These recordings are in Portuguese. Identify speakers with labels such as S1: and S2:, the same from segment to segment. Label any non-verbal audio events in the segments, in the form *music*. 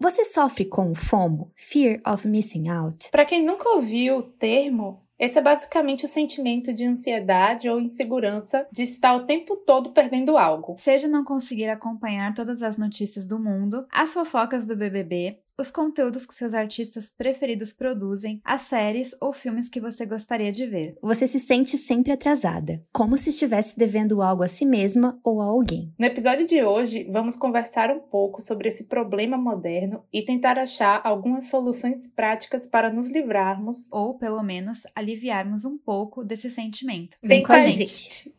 S1: Você sofre com o FOMO, Fear of Missing Out?
S2: Para quem nunca ouviu o termo, esse é basicamente o sentimento de ansiedade ou insegurança de estar o tempo todo perdendo algo.
S3: Seja não conseguir acompanhar todas as notícias do mundo, as fofocas do BBB, os conteúdos que seus artistas preferidos produzem, as séries ou filmes que você gostaria de ver.
S1: Você se sente sempre atrasada, como se estivesse devendo algo a si mesma ou a alguém.
S2: No episódio de hoje, vamos conversar um pouco sobre esse problema moderno e tentar achar algumas soluções práticas para nos livrarmos
S3: ou, pelo menos, aliviarmos um pouco desse sentimento.
S2: Vem, Vem com, a gente. gente.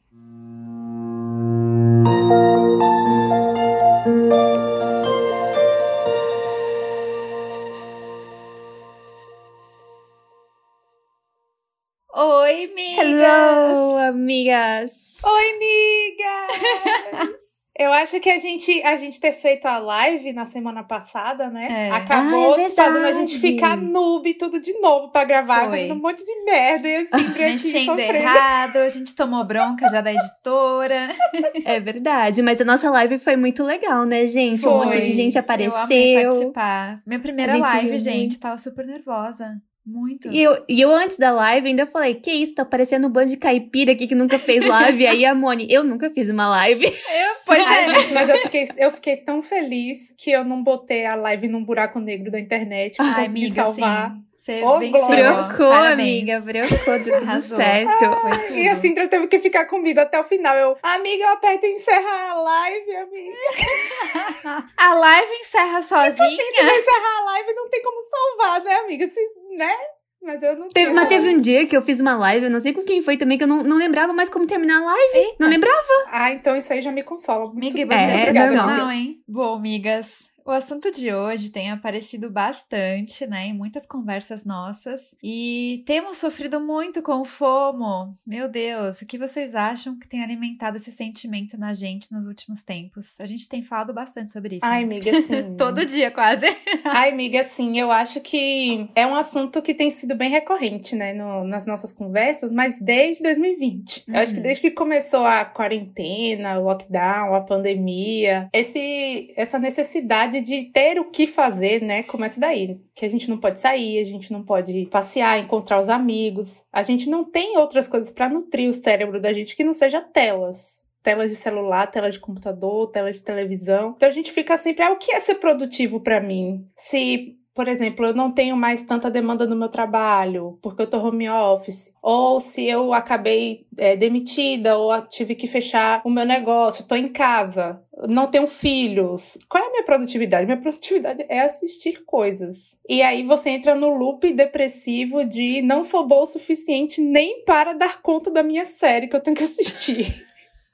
S3: Oi, amigas!
S1: Hello, amigas!
S2: Oi, amigas! Eu acho que a gente, a gente ter feito a live na semana passada, né? É. Acabou ah, é fazendo a gente ficar noob tudo de novo pra gravar, Foi. fazendo um monte de merda e assim, *laughs*
S3: Mexendo errado, a gente tomou bronca já da editora. *laughs*
S1: É verdade, mas a nossa live foi muito legal, né, gente? Foi. Um monte de gente apareceu. Eu
S3: amei participar. Minha primeira live, gente, tava super nervosa. Muito.
S1: E eu, e eu, antes da live, ainda falei: Que isso, tá parecendo um bando de caipira aqui que nunca fez live. *laughs* Aí a Moni, eu nunca fiz uma live.
S2: Eu, pois é, *laughs* gente, mas eu fiquei, eu fiquei tão feliz que eu não botei a live num buraco negro da internet. Que Ai, consegui amiga, salvar. Sim.
S1: Você oh, Brocou, amiga, brocou, deu tudo *laughs* certo.
S2: Tudo. E a Cintra teve que ficar comigo até o final. Eu, amiga, eu aperto encerrar a live, amiga.
S3: a live encerra sozinha? Tipo assim,
S2: se não encerrar a live, não tem como salvar, né, amiga? Se, né? Mas eu não
S1: teve, Mas teve um dia que eu fiz uma live, eu não sei com quem foi também, que eu não, não lembrava mais como terminar a live. Eita. Não lembrava.
S2: Ah, então isso aí já me consola.
S3: Muito amiga, você é, é não, hein? Bom, amigas. O assunto de hoje tem aparecido bastante, né, em muitas conversas nossas e temos sofrido muito com o FOMO. Meu Deus, o que vocês acham que tem alimentado esse sentimento na gente nos últimos tempos? A gente tem falado bastante sobre isso.
S2: Ai, né? amiga, sim. *laughs*
S3: Todo dia, quase. *laughs*
S2: Ai, amiga, sim. Eu acho que é um assunto que tem sido bem recorrente, né, no, nas nossas conversas, mas desde 2020. Uhum. Eu acho que uhum. desde que começou a quarentena, o lockdown, a pandemia, esse, essa necessidade de ter o que fazer, né, começa daí. Que a gente não pode sair, a gente não pode passear, encontrar os amigos. A gente não tem outras coisas para nutrir o cérebro da gente que não seja telas tela de celular, tela de computador, tela de televisão. Então a gente fica sempre, ah, o que é ser produtivo para mim? Se por exemplo, eu não tenho mais tanta demanda no meu trabalho porque eu tô home office, ou se eu acabei é, demitida ou tive que fechar o meu negócio, tô em casa, não tenho filhos. Qual é a minha produtividade? Minha produtividade é assistir coisas. E aí você entra no loop depressivo de não sou boa o suficiente nem para dar conta da minha série que eu tenho que assistir. *laughs*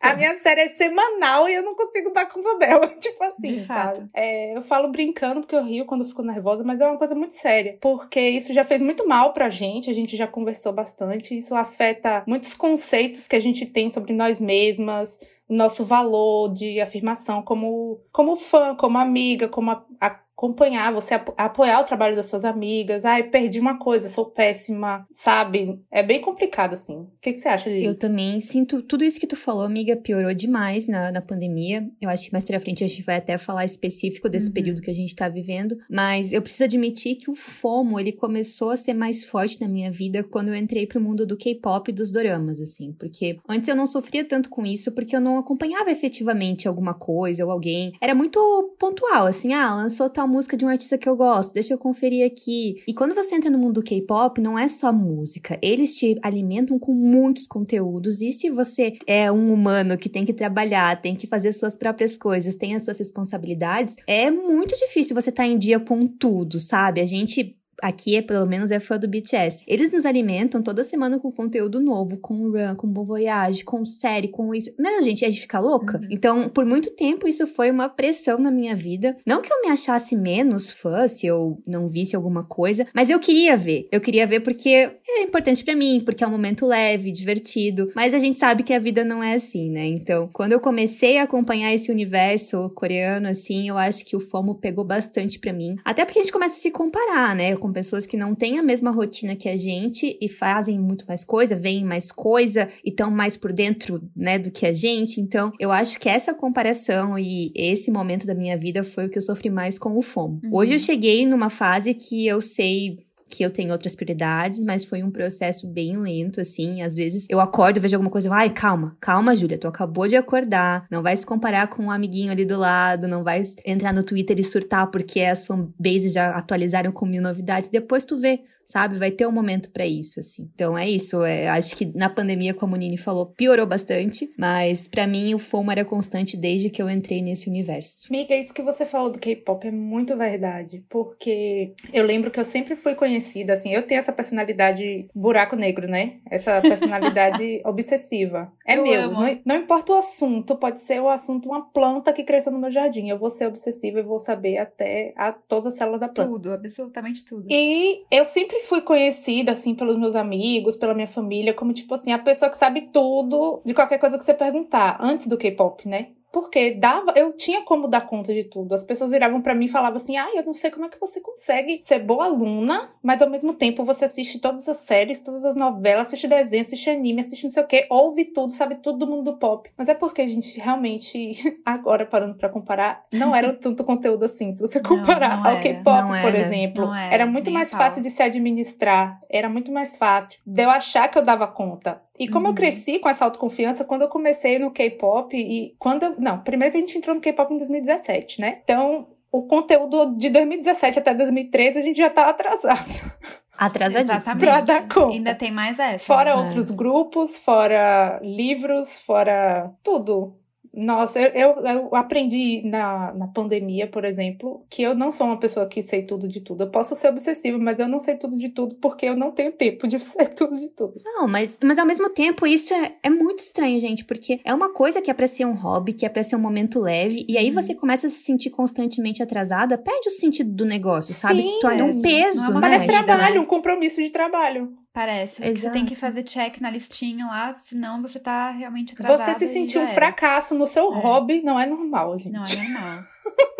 S2: A minha série é semanal e eu não consigo dar conta dela. *laughs* Tipo assim, De fato. É, eu falo brincando porque eu rio quando eu fico nervosa, mas é uma coisa muito séria. Porque isso já fez muito mal pra gente, a gente já conversou bastante. Isso afeta muitos conceitos que a gente tem sobre nós mesmas, nosso valor de afirmação como, como fã, como amiga, como a, a acompanhar, você apoiar o trabalho das suas amigas. Ai, perdi uma coisa, sou péssima, sabe? É bem complicado, assim. O que, que você acha, Lili?
S1: Eu também sinto tudo isso que tu falou, amiga, piorou demais na, na pandemia. Eu acho que mais pra frente a gente vai até falar específico desse uhum. período que a gente tá vivendo. Mas eu preciso admitir que o FOMO, ele começou a ser mais forte na minha vida quando eu entrei pro mundo do K-pop e dos doramas, assim. Porque antes eu não sofria tanto com isso, porque eu não acompanhava efetivamente alguma coisa ou alguém. Era muito pontual, assim, ah, lançou tal música de um artista que eu gosto, deixa eu conferir aqui. E quando você entra no mundo do K-pop, não é só música, eles te alimentam com muitos conteúdos. E se você é um humano que tem que trabalhar, tem que fazer suas próprias coisas, tem as suas responsabilidades, é muito difícil você estar tá em dia com tudo, sabe? A gente aqui é pelo menos é fã do BTS. Eles nos alimentam toda semana com conteúdo novo, com run, com Bon Voyage, com série, com isso. Mas, gente, a gente fica louca. Uhum. Então, por muito tempo, isso foi uma pressão na minha vida. Não que eu me achasse menos fã se eu não visse alguma coisa, mas eu queria ver. Eu queria ver porque é importante para mim, porque é um momento leve, divertido. Mas a gente sabe que a vida não é assim, né? Então, quando eu comecei a acompanhar esse universo coreano, assim, eu acho que o FOMO pegou bastante para mim. Até porque a gente começa a se comparar, né? Com pessoas que não têm a mesma rotina que a gente e fazem muito mais coisa, veem mais coisa e estão mais por dentro, né, do que a gente. Então, eu acho que essa comparação e esse momento da minha vida foi o que eu sofri mais com o FOMO. Uhum. Hoje eu cheguei numa fase que eu sei que eu tenho outras prioridades, mas foi um processo bem lento, assim. Às vezes eu acordo, vejo alguma coisa, ai, calma, calma, Júlia, tu acabou de acordar, não vai se comparar com um amiguinho ali do lado, não vai entrar no Twitter e surtar porque as fanbases já atualizaram com mil novidades. Depois tu vê sabe? Vai ter um momento para isso, assim. Então é isso. É, acho que na pandemia, como o Nini falou, piorou bastante, mas para mim o FOMO era constante desde que eu entrei nesse universo.
S2: Miga, isso que você falou do K-pop é muito verdade, porque eu lembro que eu sempre fui conhecida, assim, eu tenho essa personalidade buraco negro, né? Essa *laughs* personalidade obsessiva. É eu meu. Não, não, importa o assunto, pode ser o assunto uma planta que cresceu no meu jardim. Eu vou ser obsessiva e vou saber até a, todas as células da planta.
S3: Tudo, absolutamente tudo.
S2: E eu sempre sempre fui conhecida, assim, pelos meus amigos, pela minha família, como, tipo assim, a pessoa que sabe tudo de qualquer coisa que você perguntar, antes do K-pop, né? Porque dava, eu tinha como dar conta de tudo. As pessoas viravam para mim e falavam assim: "Ah, eu não sei como é que você consegue ser boa aluna, mas ao mesmo tempo você assiste todas as séries, todas as novelas, assiste desenho, assiste anime, assiste não sei o quê, ouve tudo, sabe tudo do mundo do pop". Mas é porque a gente realmente *laughs* agora parando para comparar, não era tanto conteúdo assim. Se você comparar não, não ao K-pop, por exemplo, era, era, muito mais fácil de se administrar, era muito mais fácil de eu achar que eu dava conta. E como uhum. eu cresci com essa autoconfiança, quando eu comecei no K-pop e quando eu, não, primeiro que a gente entrou no K-pop em 2017, né? Então, o conteúdo de 2017 até 2013 a gente já tá atrasado.
S1: Atrasadíssimo.
S3: Exatamente. *laughs* Pra dar conta. Ainda tem mais essa.
S2: Fora né? outros grupos, fora livros, fora tudo. Nossa, eu, eu, eu, aprendi na, na pandemia, por exemplo, que eu não sou uma pessoa que sei tudo de tudo. Eu posso ser obsessiva, mas eu não sei tudo de tudo porque eu não tenho tempo de *laughs* ser tudo de tudo.
S1: Não, mas, mas ao mesmo tempo isso é, é muito estranho, gente, porque é uma coisa que é pra ser um hobby, que é pra ser um momento leve, e aí você uhum. começa a se sentir constantemente atrasada, perde o sentido do negócio, sabe? Sim, se torna um peso.
S2: É Parece trabalho, né? um compromisso de trabalho.
S3: Parece. Exato. Você tem que fazer check na listinha lá, senão você tá realmente atrasado.
S2: Você se sentir um fracasso no seu é. hobby não é normal, gente.
S3: Não é normal. *laughs*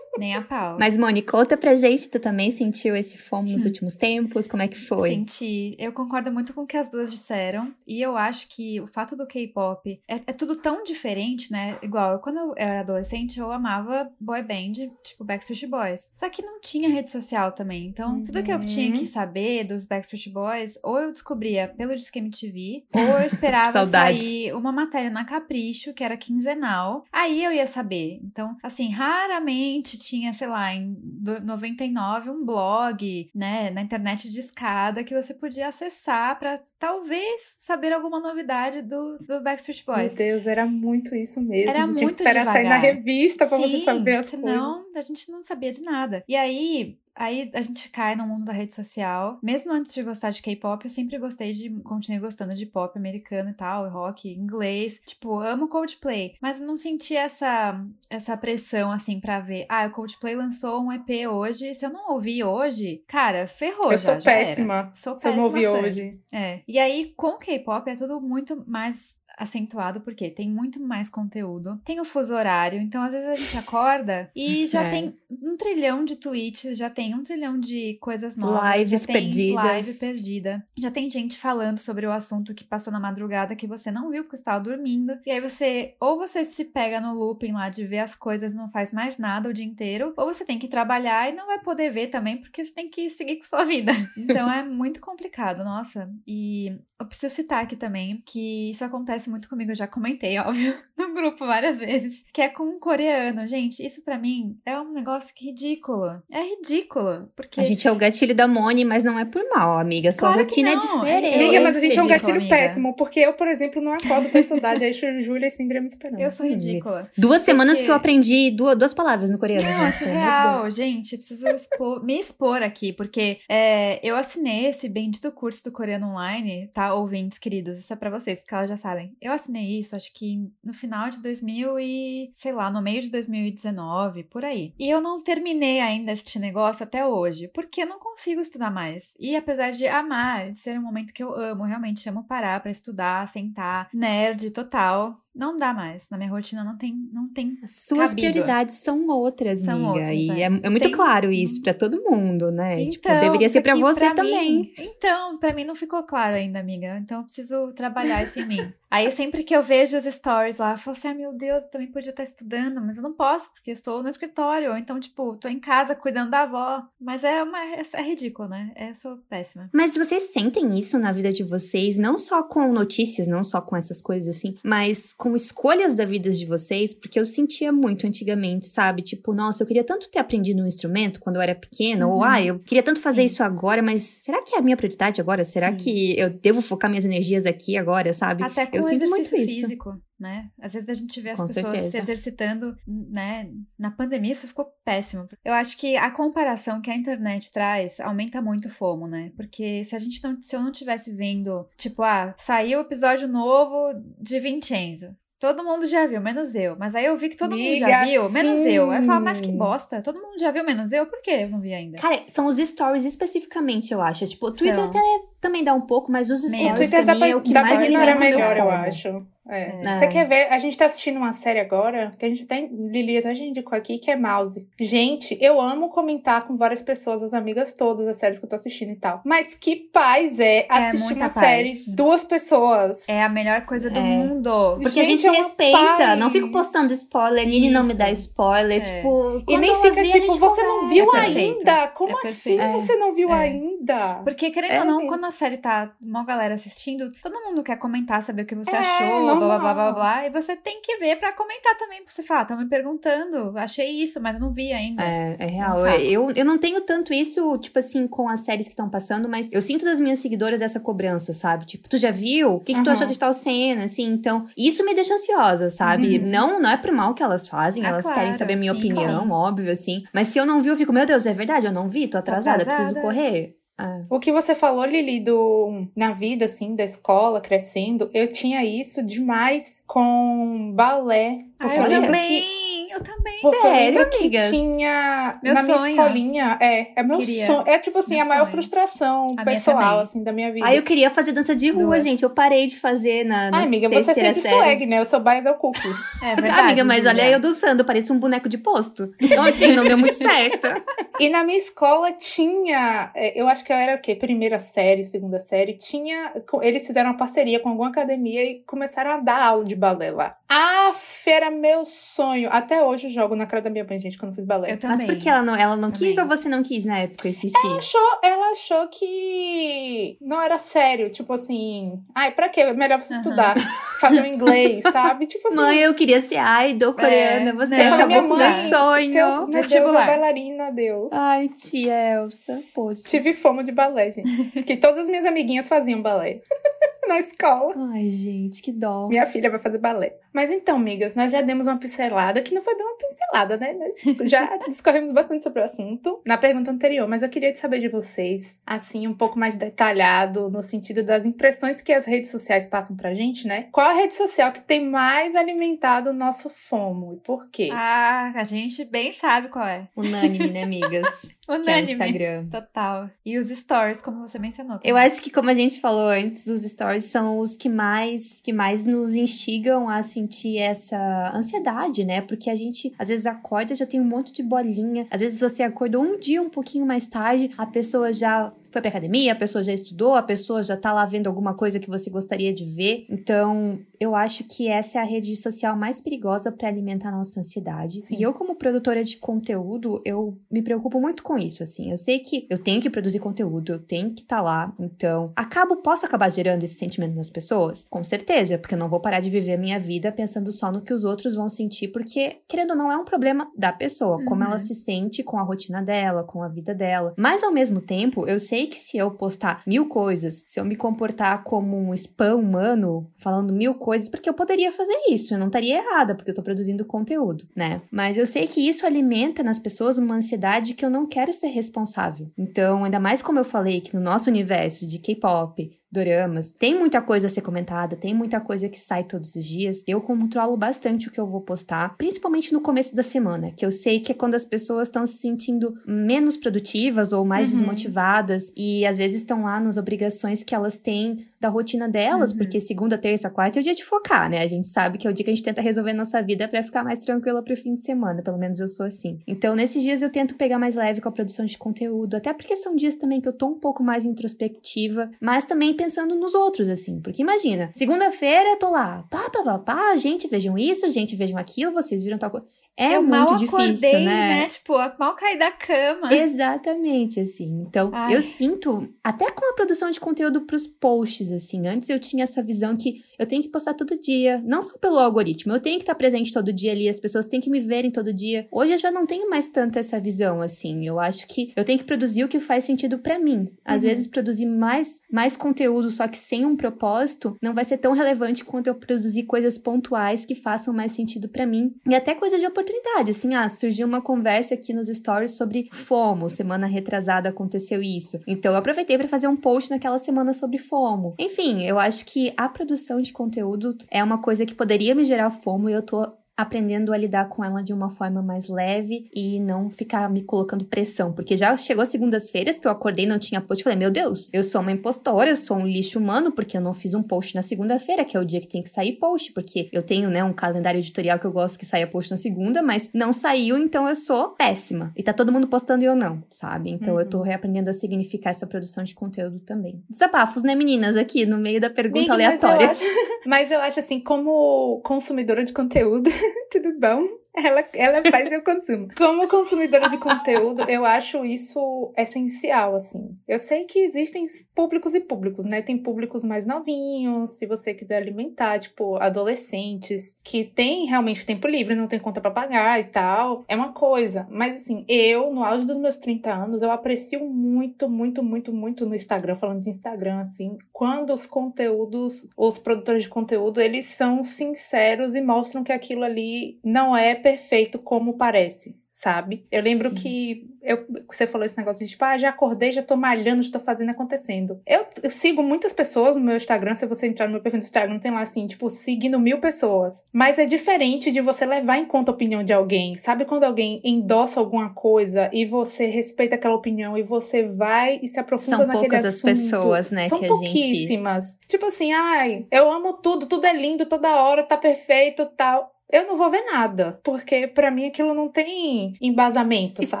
S3: Nem a pau.
S1: Mas, Moni, conta pra gente, tu também sentiu esse fomo nos últimos tempos? Como é que foi?
S3: Senti. Eu concordo muito com o que as duas disseram. E eu acho que o fato do K-pop é, é, tudo tão diferente, né? Igual, quando eu era adolescente, eu amava boy band, tipo Backstreet Boys. Só que não tinha rede social também. Então, uhum. tudo que eu tinha que saber dos Backstreet Boys, ou eu descobria pelo Disque MTV, ou eu *laughs* esperava sair uma matéria na Capricho, que era quinzenal. Aí eu ia saber. Então, assim, raramente tinha, sei lá, em 99 um blog, né, na internet de escada que você podia acessar para talvez saber alguma novidade do, do Backstreet Boys.
S2: Meu Deus, era muito isso mesmo.
S3: Era
S2: tinha
S3: muito
S2: que esperar
S3: devagar.
S2: sair na revista para você saber as
S3: senão,
S2: coisas.
S3: a gente não sabia de nada. E aí, Aí a gente cai no mundo da rede social. Mesmo antes de gostar de K-pop, eu sempre gostei de. Continuei gostando de pop americano e tal, rock inglês. Tipo, amo Coldplay. Mas não senti essa, essa pressão, assim, pra ver. Ah, o Coldplay lançou um EP hoje. Se eu não ouvir hoje, cara, ferrou.
S2: Eu
S3: já,
S2: sou péssima. Sou péssima. Se eu não ouvir hoje.
S3: É. E aí, com o K-pop, é tudo muito mais acentuado porque tem muito mais conteúdo, tem o fuso horário, então às vezes a gente acorda e já é. tem um trilhão de tweets, já tem um trilhão de coisas novas,
S1: lives perdidas,
S3: live perdida, já tem gente falando sobre o assunto que passou na madrugada que você não viu porque estava dormindo, e aí você ou você se pega no looping lá de ver as coisas, não faz mais nada o dia inteiro, ou você tem que trabalhar e não vai poder ver também porque você tem que seguir com sua vida. *laughs* Então é muito complicado, nossa. E eu preciso citar aqui também que isso acontece muito comigo, eu já comentei, *laughs* óbvio, no grupo várias vezes, que é com um coreano. Gente, isso para mim é um negócio que é ridículo. É ridículo, porque...
S1: A gente é o gatilho da Moni, mas não é por mal, amiga. Sua claro rotina é diferente.
S2: Amiga, mas a gente é um gatilho amiga. péssimo, porque eu, por exemplo, não acordo pra estudar, *laughs* deixo Júlia e Cindy me esperando.
S3: Eu sou ridícula.
S1: Duas porque... semanas que eu aprendi duas, duas palavras no coreano.
S3: Não, acho real, gente. Preciso expor, me expor aqui, porque é, eu assinei esse bendito curso do coreano online, tá? Ouvintes queridos, isso é pra vocês, porque elas já sabem. Eu assinei isso, acho que no final de 2000 e, sei lá, no meio de 2019, por aí. E eu não terminei ainda este negócio até hoje, porque eu não consigo estudar mais. E apesar de amar, de ser um momento que eu amo, realmente amo parar para estudar, sentar, nerd total, não dá mais. Na minha rotina não tem, não tem.
S1: Suas cabido. prioridades são outras, são amiga. Outras, e é, é muito tem... claro isso para todo mundo, né? Tipo, então, tipo, deveria ser para você pra também.
S3: Mim, então, para mim não ficou claro ainda, amiga. Então eu preciso trabalhar isso em mim. *laughs* Aí sempre que eu vejo os stories lá, eu falo assim: ah, meu Deus, eu também podia estar estudando, mas eu não posso, porque estou no escritório. Ou então, tipo, tô em casa cuidando da avó. Mas é uma. É, é ridículo, né? É, sou péssima.
S1: Mas vocês sentem isso na vida de vocês, não só com notícias, não só com essas coisas assim, mas com escolhas da vida de vocês? Porque eu sentia muito antigamente, sabe? Tipo, nossa, eu queria tanto ter aprendido um instrumento quando eu era pequena, uhum. ou ah, eu queria tanto fazer Sim. isso agora, mas será que é a minha prioridade agora? Será Sim. que eu devo focar minhas energias aqui agora, sabe?
S3: Até com
S1: eu
S3: muito físico, isso. né? Às vezes a gente vê as com pessoas certeza. se exercitando, né? Na pandemia isso ficou péssimo. Eu acho que a comparação que a internet traz aumenta muito o FOMO, né? Porque se a gente não, se eu não tivesse vendo, tipo, ah, saiu o episódio novo de Vincenzo. Todo mundo já viu, menos eu. Mas aí eu vi que todo mundo já viu, menos sim. eu. Aí eu falo, mas que bosta. Todo mundo já viu, menos eu. Por que eu não vi ainda?
S1: Cara, são os stories especificamente, eu acho. Tipo, o Twitter são. até também dá um pouco, mas os stories. O
S2: Twitter dá pra, é o que dá mais pra melhor, eu acho. É. É. Você quer ver? A gente tá assistindo uma série agora, que a gente tem. Lili até a gente indicou aqui, que é Mouse. Gente, eu amo comentar com várias pessoas, as amigas todas, as séries que eu tô assistindo e tal. Mas que paz é, é assistir uma paz. série duas pessoas.
S3: É a melhor coisa do é. mundo.
S1: Porque gente, a gente é respeita. Paz. Não fico postando spoiler, Nini não me dá spoiler. É. Tipo,
S2: e nem fica vi, tipo, você não viu ainda? Como assim você não viu ainda?
S3: Porque, querendo ou não, quando a série tá uma galera assistindo, todo mundo quer comentar, saber o que você achou blá, blá, blá, blá, blá. E você tem que ver para comentar também. Pra você falar, estão me perguntando, achei isso, mas não vi ainda.
S1: É, é real. Eu, eu não tenho tanto isso, tipo assim, com as séries que estão passando, mas eu sinto das minhas seguidoras essa cobrança, sabe? Tipo, tu já viu? O que, que uhum. tu achou de tal cena? Assim, então, isso me deixa ansiosa, sabe? Uhum. Não, não é pro mal que elas fazem, ah, elas claro, querem saber a minha sim, opinião, sim. óbvio, assim. Mas se eu não vi, eu fico, meu Deus, é verdade, eu não vi, tô atrasada, tô atrasada. preciso correr.
S2: É. O que você falou, Lili, do na vida, assim, da escola, crescendo, eu tinha isso demais com balé.
S3: Ah, eu também! Eu também.
S2: Porque Sério, eu que tinha meu na sonho. minha escolinha. É, é meu queria. sonho. É tipo assim, meu a maior sonho. frustração a pessoal, assim, da minha vida.
S1: Aí eu queria fazer dança de rua, Duas. gente. Eu parei de fazer na. na
S2: Ai, amiga, você sempre série. swag, né? Eu sou bias ao cookie. *laughs*
S3: É verdade.
S1: amiga, mas olha eu dançando, parecia um boneco de posto. Então, assim, não deu muito certo. *laughs*
S2: E na minha escola tinha. É, eu acho que eu era o quê? Primeira série, segunda série. Tinha. Eles fizeram uma parceria com alguma academia e começaram a dar aula de balé lá. Ah, era meu sonho. Até hoje eu jogo na cara da minha mãe, gente, quando eu fiz balé.
S3: Eu também.
S1: Mas por que ela não, ela não quis ou você não quis na época assistir?
S2: Ela achou, ela achou que não era sério. Tipo assim, ai, pra quê? Melhor você uhum. estudar, fazer o inglês, *laughs* sabe? Tipo assim.
S1: Mãe, eu queria ser idol coreana. É, você né? acabou com meu sonho. Seu,
S2: meu Deus, é bailarina, Deus.
S1: Ai, tia Elsa, poxa.
S2: Tive fome de balé, gente. Porque todas as minhas amiguinhas faziam balé. *laughs* na escola.
S1: Ai, gente, que dó.
S2: Minha filha vai fazer balé. Mas então, amigas, nós já demos uma pincelada, que não foi bem uma pincelada, né? Nós já *laughs* discorremos bastante sobre o assunto na pergunta anterior, mas eu queria saber de vocês, assim, um pouco mais detalhado, no sentido das impressões que as redes sociais passam pra gente, né? Qual a rede social que tem mais alimentado o nosso fomo e por quê?
S3: Ah, a gente bem sabe qual é.
S1: Unânime, né, amigas?
S3: Unânime. *laughs*
S1: Que é Instagram.
S3: Total. E os stories, como você mencionou.
S1: Também. Eu acho que, como a gente falou antes, os stories são os que mais, que mais nos instigam a sentir essa ansiedade, né? Porque a gente, às vezes, acorda já tem um monte de bolinha. Às vezes, você acordou um dia um pouquinho mais tarde, a pessoa já foi pra academia, a pessoa já estudou, a pessoa já tá lá vendo alguma coisa que você gostaria de ver. Então, eu acho que essa é a rede social mais perigosa para alimentar a nossa ansiedade. Sim. E eu, como produtora de conteúdo, eu me preocupo muito com isso, assim. Eu sei que eu tenho que produzir conteúdo, eu tenho que estar tá lá. Então, acabo, posso acabar gerando esse sentimento nas pessoas? Com certeza, porque eu não vou parar de viver a minha vida pensando só no que os outros vão sentir, porque, querendo ou não, é um problema da pessoa, como ela uhum. se sente com a rotina dela, com a vida dela. Mas, ao mesmo tempo, eu sei que se eu postar mil coisas, se eu me comportar como um spam humano, falando mil coisas, porque eu poderia fazer isso, eu não estaria errada, porque eu tô produzindo conteúdo, né? Mas eu sei que isso alimenta nas pessoas uma ansiedade que eu não quero ser responsável. Então, ainda mais como eu falei que no nosso universo de K-pop, doramas. Tem muita coisa a ser comentada, tem muita coisa que sai todos os dias. Eu controlo bastante o que eu vou postar, principalmente no começo da semana, que eu sei que é quando as pessoas estão se sentindo menos produtivas ou mais uhum. desmotivadas e às vezes estão lá nas obrigações que elas têm da rotina delas, uhum. porque segunda, terça, quarta é o dia de focar, né? A gente sabe que é o dia que a gente tenta resolver a nossa vida para ficar mais tranquila pro fim de semana, pelo menos eu sou assim. Então, nesses dias eu tento pegar mais leve com a produção de conteúdo, até porque são dias também que eu tô um pouco mais introspectiva, mas também pensando nos outros, assim, porque imagina, segunda-feira eu tô lá, pá, pá, pá, pá, gente, vejam isso, gente, vejam aquilo, vocês viram tal coisa. É eu muito mal difícil, acordei, né?
S3: né? Tipo, mal caí da cama.
S1: Exatamente, assim. Então, Ai. eu sinto, até com a produção de conteúdo pros posts, assim. Antes eu tinha essa visão que eu tenho que postar todo dia. Não só pelo algoritmo, eu tenho que estar presente todo dia ali, as pessoas têm que me verem todo dia. Hoje eu já não tenho mais tanta essa visão, assim. Eu acho que eu tenho que produzir o que faz sentido para mim. Às uhum. vezes, produzir mais, mais conteúdo, só que sem um propósito, não vai ser tão relevante quanto eu produzir coisas pontuais que façam mais sentido para mim. E até coisa de oportunidade oportunidade, assim, ah, surgiu uma conversa aqui nos stories sobre FOMO, semana retrasada aconteceu isso. Então eu aproveitei para fazer um post naquela semana sobre FOMO. Enfim, eu acho que a produção de conteúdo é uma coisa que poderia me gerar FOMO e eu tô aprendendo a lidar com ela de uma forma mais leve e não ficar me colocando pressão. Porque já chegou segundas-feiras que eu acordei não tinha post. Falei, meu Deus, eu sou uma impostora, eu sou um lixo humano, porque eu não fiz um post na segunda-feira, que é o dia que tem que sair post. Porque eu tenho, né, um calendário editorial que eu gosto que saia post na segunda, mas não saiu, então eu sou péssima. E tá todo mundo postando e eu não, sabe? Então uhum. eu tô uhum. reaprendendo a significar essa produção de conteúdo também. Desabafos, né, meninas, aqui no meio da pergunta aleatória.
S2: Mas eu, acho, *laughs* mas eu acho assim, como consumidora de conteúdo, *laughs* tudo bom? Ela, ela faz eu consumo. *laughs* Como consumidora de conteúdo, eu acho isso essencial, assim. Eu sei que existem públicos e públicos, né? Tem públicos mais novinhos, se você quiser alimentar, tipo, adolescentes, que tem realmente tempo livre, não tem conta para pagar e tal. É uma coisa. Mas, assim, eu, no auge dos meus 30 anos, eu aprecio muito, muito, muito, muito no Instagram, falando de Instagram, assim, quando os conteúdos, os produtores de conteúdo, eles são sinceros e mostram que aquilo ali não é perfeito como parece sabe? Eu lembro Sim. que eu, você falou esse negócio de tipo, ah, já acordei, já tô malhando, já tô fazendo acontecendo. Eu, eu, sigo muitas pessoas no meu Instagram, se você entrar no meu perfil do Instagram, tem lá assim, tipo, seguindo mil pessoas. Mas é diferente de você levar em conta a opinião de alguém. Sabe quando alguém endossa alguma coisa e você respeita aquela opinião e você vai e se aprofunda
S1: São
S2: naquele
S1: poucas
S2: assunto?
S1: as pessoas, né,
S2: São
S1: que
S2: pouquíssimas.
S1: Gente...
S2: Tipo assim, ai, eu amo tudo, tudo é lindo toda hora, tá perfeito, tal eu não vou ver nada. Porque para mim aquilo não tem embasamento,
S1: spam,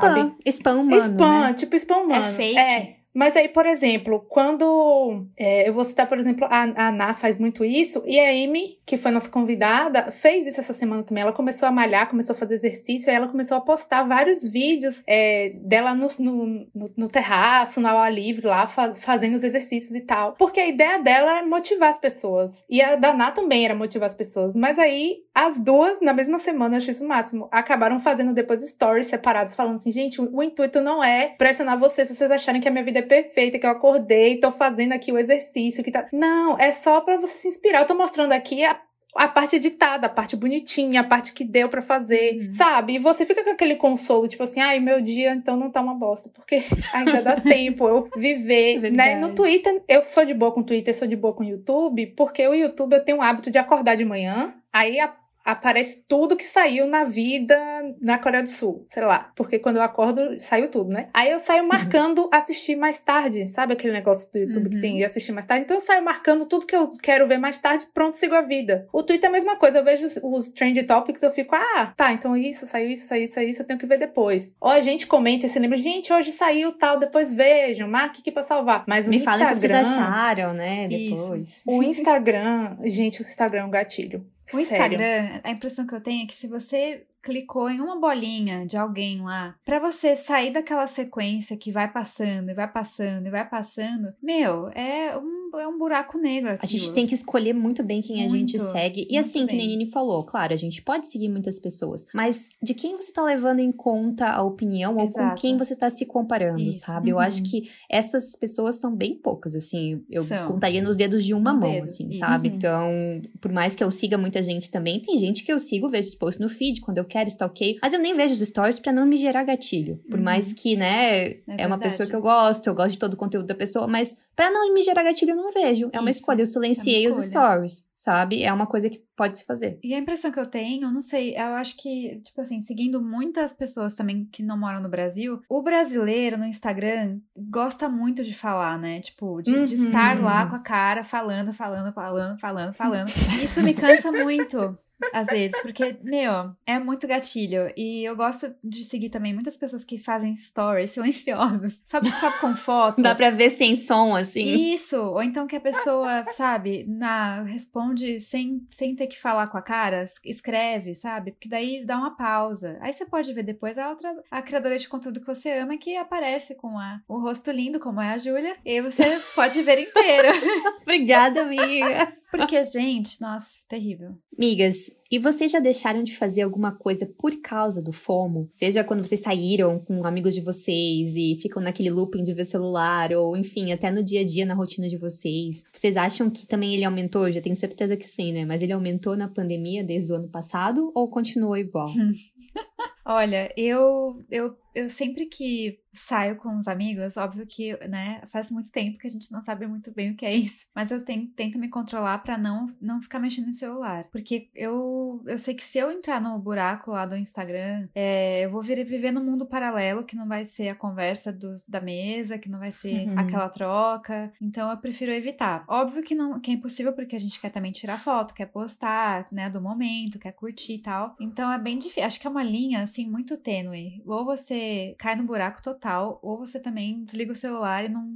S2: sabe?
S1: Spam humano.
S2: Spam,
S1: né?
S2: tipo spam humano.
S3: É fake.
S2: É. Mas aí, por exemplo, quando é, eu vou citar, por exemplo, a, a Ana faz muito isso, e a Amy, que foi nossa convidada, fez isso essa semana também. Ela começou a malhar, começou a fazer exercício, aí ela começou a postar vários vídeos é, dela no, no, no, no, terraço, na aula livre, lá, fa fazendo os exercícios e tal. Porque a ideia dela é motivar as pessoas. E a da Ana também era motivar as pessoas. Mas aí, as duas, na mesma semana, eu achei isso o máximo, acabaram fazendo depois stories separados, falando assim, gente, o, o intuito não é pressionar vocês vocês acharem que a minha vida é perfeita, que eu acordei, tô fazendo aqui o exercício, que tá. Não, é só para você se inspirar. Eu tô mostrando aqui a a parte editada, a parte bonitinha, a parte que deu para fazer, uhum. sabe? E você fica com aquele consolo, tipo assim, ai, meu dia então não tá uma bosta, porque *laughs* ainda dá tempo eu viver, é né? No Twitter, eu sou de boa com o Twitter, sou de boa com o YouTube, porque o YouTube eu tenho o hábito de acordar de manhã, aí a aparece tudo que saiu na vida na Coreia do Sul, sei lá. Porque quando eu acordo, saiu tudo, né? Aí eu saio uhum. marcando uhum. assistir mais tarde. Sabe aquele negócio do YouTube uhum. que tem uhum. de assistir mais tarde? Então eu saio marcando tudo que eu quero ver mais tarde, pronto, sigo a vida. O Twitter é a mesma coisa. Eu vejo os, os trend topics, eu fico, ah, tá, então isso, saiu isso, saiu isso, saiu isso, eu tenho que ver depois. Ou a gente comenta e se lembra, gente, hoje saiu tal, depois vejam, marque aqui pra salvar. Mas o
S1: Me
S2: Instagram...
S1: Me o que vocês acharam, né, depois.
S2: Isso. O Instagram, gente, o Instagram é um gatilho.
S3: O Instagram, a impressão que eu tenho é que se você clicou em uma bolinha de alguém lá, para você sair daquela sequência que vai passando e vai passando e vai passando, meu, é um, é um buraco negro. Aquilo.
S1: A gente tem que escolher muito bem quem muito, a gente segue. E assim, bem. que a Nini falou, claro, a gente pode seguir muitas pessoas, mas de quem você tá levando em conta a opinião Exato. ou com quem você tá se comparando, Isso. sabe? Uhum. Eu acho uhum. que essas pessoas são bem poucas, assim. Eu são. contaria nos dedos de uma no mão, dedo. assim, Isso. sabe? *laughs* Então, por mais que eu siga muita gente também, tem gente que eu sigo, vejo os posts no feed quando eu quero quero stalkeio, mas eu nem vejo os stories para não me gerar gatilho. Por uhum. mais que, né, é, é uma pessoa que eu gosto, eu gosto de todo o conteúdo da pessoa, mas Pra não me gerar gatilho, eu não vejo. É uma Isso, escolha. Eu silenciei é os stories, sabe? É uma coisa que pode se fazer.
S3: E a impressão que eu tenho, não sei, eu acho que, tipo assim, seguindo muitas pessoas também que não moram no Brasil, o brasileiro no Instagram gosta muito de falar, né? Tipo, de, uhum. de estar lá com a cara falando, falando, falando, falando, falando. Isso me cansa muito. Às vezes, porque, meu, é muito gatilho. E eu gosto de seguir também muitas pessoas que fazem stories silenciosas. Sabe, sabe com foto?
S1: Dá pra ver sem som, assim.
S3: Isso. Ou então que a pessoa, sabe, na, responde sem, sem ter que falar com a cara, escreve, sabe? Porque daí dá uma pausa. Aí você pode ver depois a outra, a criadora de conteúdo que você ama, que aparece com a, o rosto lindo, como é a Júlia. E você pode ver inteiro. *laughs*
S1: Obrigada, amiga.
S3: Porque, gente, nossa, terrível.
S1: Migas, e vocês já deixaram de fazer alguma coisa por causa do FOMO? Seja quando vocês saíram com amigos de vocês e ficam naquele looping de ver celular, ou enfim, até no dia a dia, na rotina de vocês. Vocês acham que também ele aumentou? Já tenho certeza que sim, né? Mas ele aumentou na pandemia desde o ano passado ou continuou igual? *laughs*
S3: Olha, eu, eu, eu sempre que saio com os amigos, óbvio que, né, faz muito tempo que a gente não sabe muito bem o que é isso, *laughs* mas eu tento, tento me controlar para não, não ficar mexendo no celular. Porque eu, eu sei que se eu entrar no buraco lá do Instagram, é, eu vou vir, viver num mundo paralelo que não vai ser a conversa dos, da mesa, que não vai ser uhum. aquela troca. Então eu prefiro evitar. Óbvio que, não, que é impossível porque a gente quer também tirar foto, quer postar, né, do momento, quer curtir e tal. Então é bem difícil. Acho que é uma linha, assim, muito tênue. Ou você cai no buraco total tal, ou você também desliga o celular e não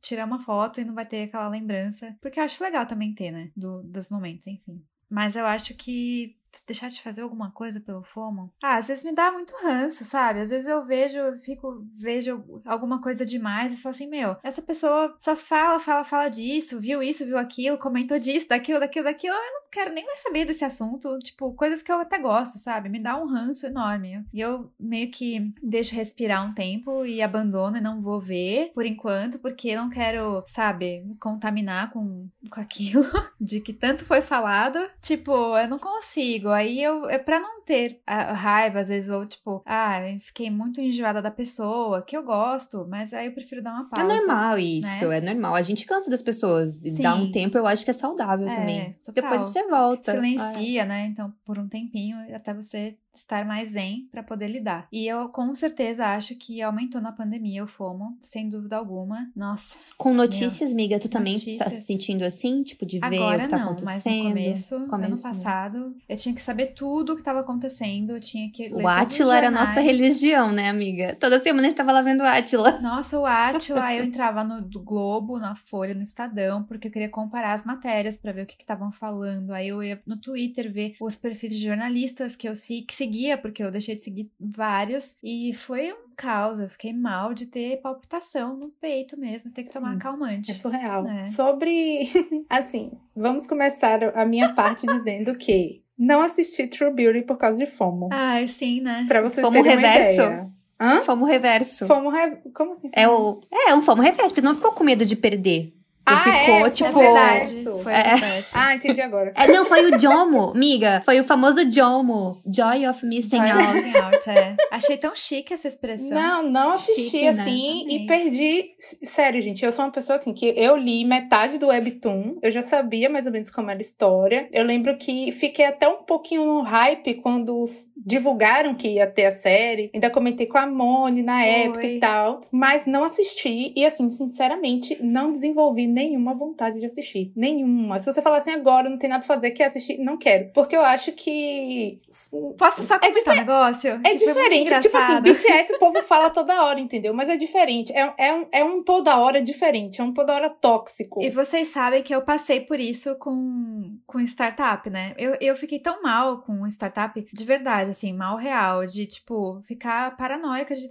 S3: tira uma foto e não vai ter aquela lembrança. Porque eu acho legal também ter, né? Do, dos momentos, enfim. Mas eu acho que deixar de fazer alguma coisa pelo FOMO. Ah, às vezes me dá muito ranço, sabe? Às vezes eu vejo, fico, vejo alguma coisa demais e falo assim, meu, essa pessoa só fala, fala, fala disso, viu isso, viu aquilo, comentou disso, daquilo, daquilo, daquilo. Eu não quero nem mais saber desse assunto. Tipo, coisas que eu até gosto, sabe? Me dá um ranço enorme. E eu meio que deixo respirar um tempo e abandono e não vou ver por enquanto, porque não quero, sabe, contaminar com, com aquilo *laughs* de que tanto foi falado. Tipo, eu não consigo. Aí eu, é pra não ter raiva, às vezes, ou tipo, ah, fiquei muito enjoada da pessoa, que eu gosto, mas aí eu prefiro dar uma é pausa.
S1: É normal isso, né? é normal. A gente cansa das pessoas. Sim. Dar um tempo, eu acho que é saudável é, também. Total. Depois você volta.
S3: Silencia, ah. né? Então, por um tempinho, até você estar mais zen para poder lidar. E eu com certeza acho que aumentou na pandemia o FOMO, sem dúvida alguma. Nossa.
S1: Com notícias, meu, amiga, tu também notícias. tá se sentindo assim, tipo de ver Agora o que tá
S3: não,
S1: acontecendo?
S3: Mas no começo, começo, ano passado, eu tinha que saber tudo o que tava acontecendo, eu tinha que ler
S1: O Átila era a nossa religião, né, amiga? Toda semana a gente tava lá vendo o Átila.
S3: Nossa, o Átila, eu entrava no Globo, na Folha, no Estadão, porque eu queria comparar as matérias para ver o que estavam falando. Aí eu ia no Twitter ver os perfis de jornalistas que eu que seguia, porque eu deixei de seguir vários. E foi um caos, eu fiquei mal de ter palpitação no peito mesmo, ter que Sim, tomar calmante.
S2: É surreal. É. Sobre. *laughs* assim, vamos começar a minha parte dizendo que não assisti True Beauty por causa de FOMO.
S3: Ah, sim, né?
S1: Pra vocês FOMO terem reverso. uma ideia. Hã? Fomo reverso.
S2: Fomo re... Como assim?
S1: É, o... é um fomo reverso, porque não ficou com medo de perder.
S2: Ah, ficou, é, tipo.
S3: É foi é.
S2: Ah, entendi agora.
S1: É, não, foi o Jomo, miga. Foi o famoso Jomo. Joy of Missing Joy Out. Of missing out
S3: é. Achei tão chique essa expressão.
S2: Não, não assisti chique, né? assim né? e perdi. Sério, gente, eu sou uma pessoa assim, que eu li metade do Webtoon. Eu já sabia mais ou menos como era a história. Eu lembro que fiquei até um pouquinho no hype quando divulgaram que ia ter a série. Ainda comentei com a Moni na foi. época e tal. Mas não assisti. E assim, sinceramente, não desenvolvi nenhuma vontade de assistir. Nenhuma. Se você falar assim, agora não tem nada pra fazer, quer assistir? Não quero. Porque eu acho que.
S3: Posso só comentar é um negócio?
S2: É diferente. Tipo assim, BTS o *laughs* povo fala toda hora, entendeu? Mas é diferente. É, é, um, é um toda hora diferente. É um toda hora tóxico.
S3: E vocês sabem que eu passei por isso com, com startup, né? Eu, eu fiquei tão mal com startup, de verdade, assim, mal real. De, tipo, ficar paranoica de,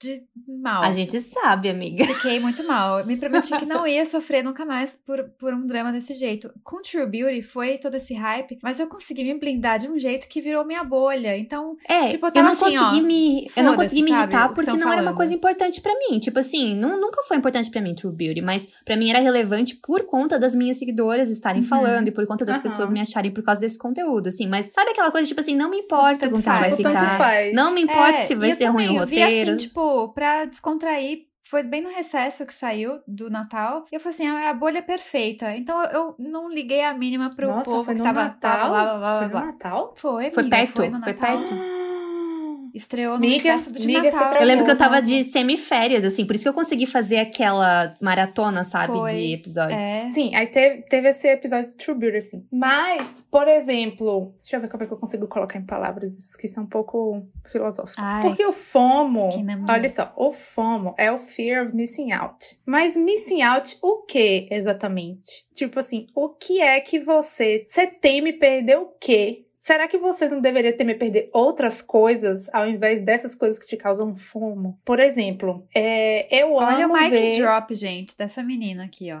S3: de mal.
S1: A gente sabe, amiga.
S3: Fiquei muito mal. Me prometi que não ia sofrer nunca mais por, por um drama desse jeito. Com True Beauty foi todo esse hype, mas eu consegui me blindar de um jeito que virou minha bolha. Então,
S1: é,
S3: tipo, eu,
S1: eu não
S3: assim,
S1: consegui
S3: ó,
S1: me, eu não consegui me irritar porque não falando. era uma coisa importante para mim. Tipo assim, não, nunca foi importante para mim True Beauty, mas para mim era relevante por conta das minhas seguidoras estarem uhum. falando e por conta das uhum. pessoas me acharem por causa desse conteúdo, assim. Mas sabe aquela coisa tipo assim, não me importa tanto com que vai ficar. Não me importa é, se vai ser ruim o roteiro. Eu vi
S3: assim, tipo, pra descontrair foi bem no recesso que saiu do Natal. E eu falei assim: ah, a bolha é perfeita. Então eu não liguei a mínima pro
S2: Nossa,
S3: povo
S2: foi
S3: que
S2: no
S3: tava.
S2: Natal?
S3: Blá, blá, blá,
S2: foi
S3: blá.
S2: no Natal?
S3: Foi,
S1: Foi
S3: amiga,
S1: perto?
S3: Foi, no
S1: Foi
S3: Natal.
S1: perto?
S3: Estreou no
S2: Miga,
S3: recesso do de
S2: miga,
S3: Natal.
S1: Eu lembro que eu tava de semiférias, assim, por isso que eu consegui fazer aquela maratona, sabe,
S3: Foi.
S1: de episódios.
S3: É.
S2: Sim, aí teve, teve esse episódio de True Beauty, assim. Mas, por exemplo, deixa eu ver como é que eu consigo colocar em palavras isso que isso é um pouco filosófico.
S3: Ai,
S2: Porque o FOMO,
S3: me
S2: olha só, o FOMO é o Fear of Missing Out. Mas missing out o que exatamente? Tipo assim, o que é que você. Você teme perder o quê? Será que você não deveria temer perder outras coisas ao invés dessas coisas que te causam FOMO? Por exemplo, é, eu
S3: Olha
S2: amo
S3: o mic
S2: ver...
S3: drop, gente, dessa menina aqui, ó.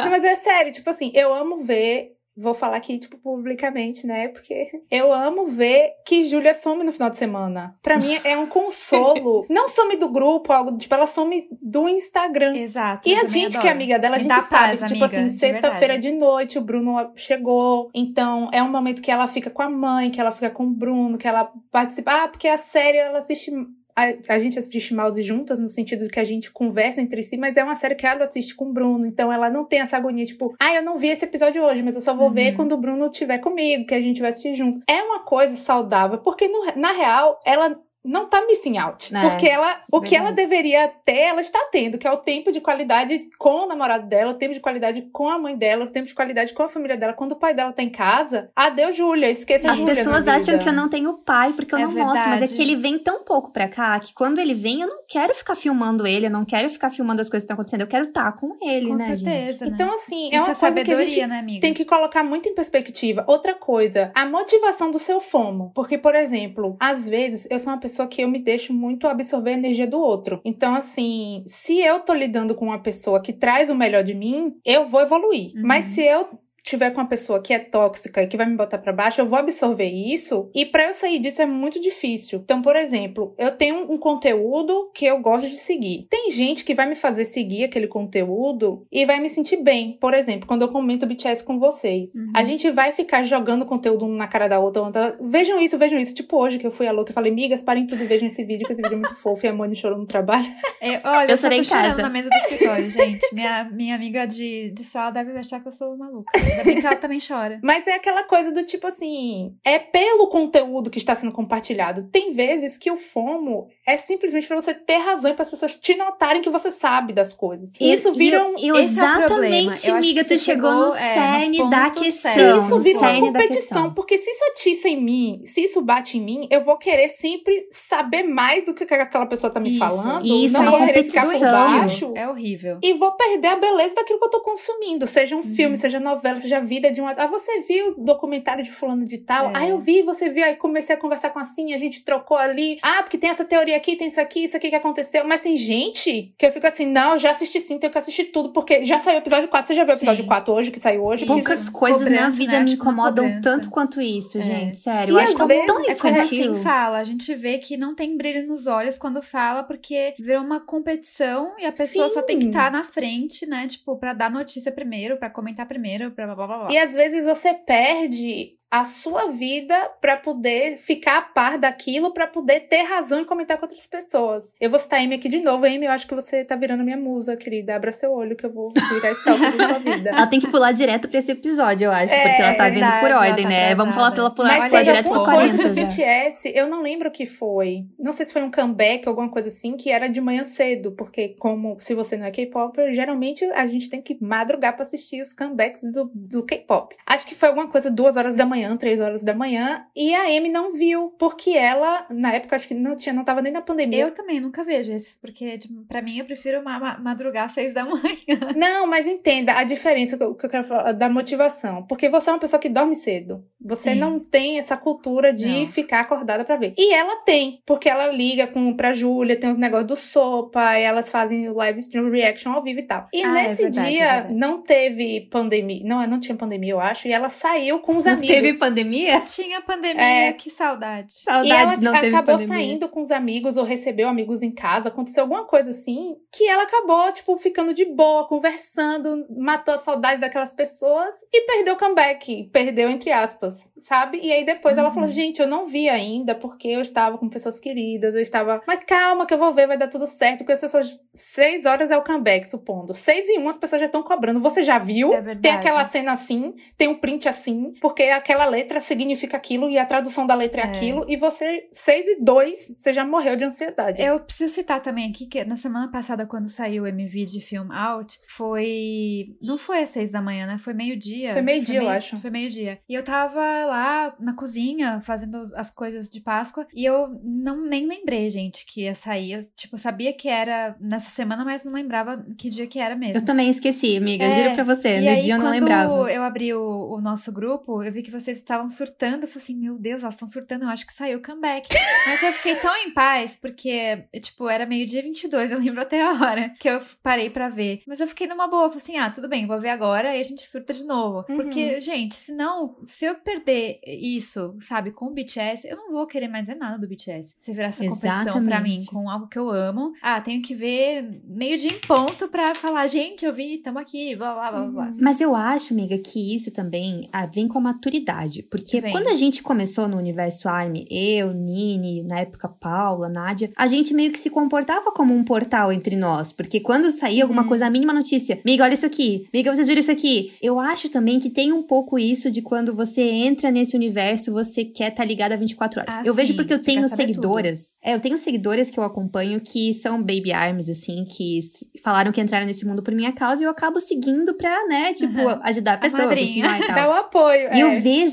S2: Não, *laughs* mas é sério, tipo assim, eu amo ver. Vou falar aqui, tipo, publicamente, né? Porque *laughs* eu amo ver que Júlia some no final de semana. Pra mim é um consolo. *laughs* Não some do grupo, algo tipo, ela some do Instagram.
S3: Exato.
S2: E a gente
S3: adoro.
S2: que é amiga dela, a gente sabe
S3: paz,
S2: tipo
S3: amiga,
S2: assim,
S3: de
S2: sexta-feira
S3: verdade.
S2: de noite o Bruno chegou. Então, é um momento que ela fica com a mãe, que ela fica com o Bruno, que ela participa. Ah, porque a série ela assiste. A, a gente assiste Mouse juntas, no sentido de que a gente conversa entre si, mas é uma série que ela assiste com o Bruno. Então ela não tem essa agonia, tipo, ah, eu não vi esse episódio hoje, mas eu só vou
S3: Uhum.
S2: ver quando o Bruno estiver comigo, que a gente vai assistir junto. É uma coisa saudável, porque no- na real, ela não tá missing out.
S1: É,
S2: porque ela, o que ela
S1: verdade.
S2: deveria ter, ela está tendo, que é o tempo de qualidade com o namorado dela, o tempo de qualidade com a mãe dela, o tempo de qualidade com a família dela. Quando o pai dela tá em casa, adeus, Júlia, esqueça
S1: As
S2: Júlia na
S1: pessoas acham que eu não tenho pai porque eu
S3: É
S1: não mostro, mas é
S3: verdade.
S1: que ele vem tão pouco pra cá que quando ele vem eu não quero ficar filmando ele, eu não quero ficar filmando as coisas que estão acontecendo, eu quero estar com ele,
S3: Com
S1: né, gente?
S3: certeza, né?
S2: Então, assim, é
S3: Isso
S2: uma
S3: é
S2: coisa que a
S3: sabedoria,
S2: gente
S3: né, amiga?
S2: tem que colocar muito em perspectiva. Outra coisa, a motivação do seu FOMO. Porque, por exemplo, às vezes eu sou uma pessoa que eu me deixo muito absorver a energia do outro. Então, assim, se eu tô lidando com uma pessoa que traz o melhor de mim, eu vou evoluir.
S3: Uhum.
S2: Mas se eu tiver com uma pessoa que é tóxica e que vai me botar pra baixo, eu vou absorver isso e pra eu sair disso é muito difícil. Então, por exemplo, eu tenho um conteúdo que eu gosto de seguir. Tem gente que vai me fazer seguir aquele conteúdo e vai me sentir bem. Por exemplo, quando eu comento BTS com vocês,
S3: Uhum.
S2: a gente vai ficar jogando conteúdo um na cara da outra, outra. Vejam isso, vejam isso. Tipo hoje que eu fui a louca, eu falei, migas, parem tudo e vejam esse vídeo, que esse vídeo é muito *laughs* fofo e a Moni chorou no trabalho.
S3: É, olha,
S1: Eu
S3: eu tô
S1: em
S3: chorando
S1: casa.
S3: na mesa do escritório, gente. Minha, minha amiga de, de sala deve achar que eu sou maluca. Ainda bem que ela também chora. *laughs*
S2: Mas é aquela coisa do tipo assim, é pelo conteúdo que está sendo compartilhado. Tem vezes que o FOMO é simplesmente pra você ter razão e para as pessoas te notarem que você sabe das coisas. E isso vira um
S1: E,
S3: Esse é
S1: exatamente,
S3: Eu acho
S1: amiga,
S3: que
S1: tu
S3: você
S1: chegou no
S3: é, no
S1: cerne da
S3: ponto
S1: questão.
S3: certo.
S2: isso
S1: no
S2: vira uma
S1: da
S2: competição, porque se isso atiça em mim, se isso bate em mim, eu vou querer sempre saber mais do que aquela pessoa tá me
S3: Isso.
S2: falando.
S1: Isso,
S2: não
S1: é
S2: vou querer ficar por baixo.
S3: É horrível.
S2: E vou perder a beleza daquilo que eu tô consumindo. Seja um
S3: Uhum.
S2: filme, seja novela, seja a vida de uma. Ah, você viu o documentário de fulano de tal?
S3: É.
S2: Ah, eu vi, você viu. Aí comecei a conversar com assim, a gente trocou ali. Ah, porque tem essa teoria aqui, tem isso aqui, isso aqui que aconteceu. Mas tem gente que eu fico assim, não, eu já assisti sim, tenho que assistir tudo, porque já saiu o episódio 4. Você já viu o episódio
S3: Sim.
S2: 4 hoje, que saiu hoje?
S1: Poucas
S3: Isso,
S1: coisas na
S3: cobrança,
S1: vida
S3: né?
S1: me
S3: Tipo
S1: incomodam tanto quanto isso,
S3: É.
S1: gente. Sério.
S2: E
S1: eu acho
S2: às
S1: que é
S2: vezes
S1: tão
S2: é
S3: É como
S1: infantil.
S3: assim fala, a gente vê que não tem brilho nos olhos quando fala, porque virou uma competição e a pessoa só tem que
S2: Sim.
S3: estar na frente, né? Tipo, pra dar notícia primeiro, pra comentar primeiro, pra blá blá blá. blá.
S2: E às vezes você perde a sua vida pra poder ficar a par daquilo, pra poder ter razão e comentar com outras pessoas. Eu vou citar a Amy aqui de novo. Amy, eu acho que você tá virando minha musa, querida. Abra seu olho que eu vou virar stalker da sua vida. *laughs*
S1: Ela tem que pular direto pra esse episódio, eu acho.
S2: É,
S1: porque ela tá
S3: é
S1: vindo
S3: verdade,
S1: por ordem,
S3: tá
S1: né? Vamos falar pela pular,
S2: Mas
S1: pular
S2: teve
S1: direto pro
S2: alguma coisa
S1: 40
S2: do
S1: já.
S2: BTS, eu não lembro o que foi. Não sei se foi um comeback, alguma coisa assim, que era de manhã cedo. Porque, como se você não é K-pop, geralmente a gente tem que madrugar pra assistir os comebacks do, do K-pop. Acho que foi alguma coisa duas horas da manhã, três horas da manhã. E a Amy não viu, porque ela, na época, acho que não tinha, não tava nem na pandemia.
S3: Eu também nunca vejo esses, porque tipo, pra mim eu prefiro ma ma- madrugar às seis da *laughs* manhã.
S2: Não, mas entenda a diferença que eu, que eu quero falar da motivação. Porque você é uma pessoa que dorme cedo. Você
S3: Sim.
S2: não tem essa cultura de
S3: Não.
S2: ficar acordada pra ver. E ela tem, porque ela liga com, pra Júlia, tem os negócios do Sopa, elas fazem o live stream reaction ao vivo e tal. E
S3: Ah, é
S2: nesse
S3: verdade,
S2: dia
S3: é
S2: não teve pandemia. Não, não tinha pandemia, eu acho. E ela saiu com os
S1: Não
S2: amigos.
S1: teve teve pandemia?
S3: Tinha pandemia, é. que saudade.
S2: Saudade, e ela não teve acabou pandemia. saindo com os amigos ou recebeu amigos em casa, aconteceu alguma coisa assim, que ela acabou, tipo, ficando de boa, conversando, matou a saudade daquelas pessoas e perdeu o comeback. Perdeu, entre aspas, sabe? E aí depois uhum. ela falou: uhum. gente, eu não vi ainda porque eu estava com pessoas queridas, eu estava. Mas calma que eu vou ver, vai dar tudo certo, porque as pessoas. Seis horas é o comeback, supondo. Seis e um as pessoas já estão cobrando. Você já viu? É tem aquela cena assim, tem um print assim, porque aquela letra significa aquilo e a tradução da letra é, é. aquilo, e você, seis e dois, você já morreu de ansiedade.
S3: Eu preciso citar também aqui que na semana passada, quando saiu o MV de Film Out, foi. Não foi às seis da manhã, né? Foi meio-dia.
S2: Foi meio-dia, meio, eu acho.
S3: Foi meio-dia. E eu tava lá na cozinha fazendo as coisas de Páscoa e eu não nem lembrei, gente, que ia sair. Eu, tipo, sabia que era nessa semana, mas não lembrava que dia que era mesmo.
S1: Eu também esqueci, amiga. É, Juro pra você. No aí, dia eu não lembrava.
S3: Quando eu abri o, o, nosso grupo, eu vi que vocês estavam surtando. Eu falei assim, meu Deus, elas estão surtando. Eu acho que saiu o comeback. mas eu fiquei tão em paz, porque, tipo, era meio-dia 22, eu lembro até a hora que eu parei para ver. Mas eu fiquei numa boa. Eu falei assim, ah, tudo bem, vou ver agora e a gente surta de novo. Uhum. Porque, gente, senão, se eu perder isso, sabe, com o BTS, eu não vou querer mais ver nada do BTS. Se virar essa Exatamente. competição pra mim com algo que eu amo, ah, tenho que ver meio dia em ponto pra falar, gente, eu vi, tamo aqui, blá blá blá blá. Uhum.
S1: Mas eu acho, amiga, que isso também ah, vem com a maturidade. Porque vem. quando a gente começou no universo Army, eu, Nini, na época Paula, Nádia, a gente meio que se comportava como um portal entre nós. Porque quando saía alguma uhum. coisa, a mínima notícia, amiga, olha isso aqui, amiga, vocês viram isso aqui. Eu acho também que tem um pouco isso de quando você entra nesse universo, você quer estar tá ligada 24 horas. Ah, eu sim. vejo porque eu tenho seguidoras. É, eu tenho seguidoras que eu acompanho que são baby arms, assim, que falaram que entraram nesse mundo por minha causa e eu acabo seguindo pra, né, tipo, uhum. ajudar a pessoa. A
S2: madrinha. *laughs* Dá o apoio.
S1: E é. eu vejo,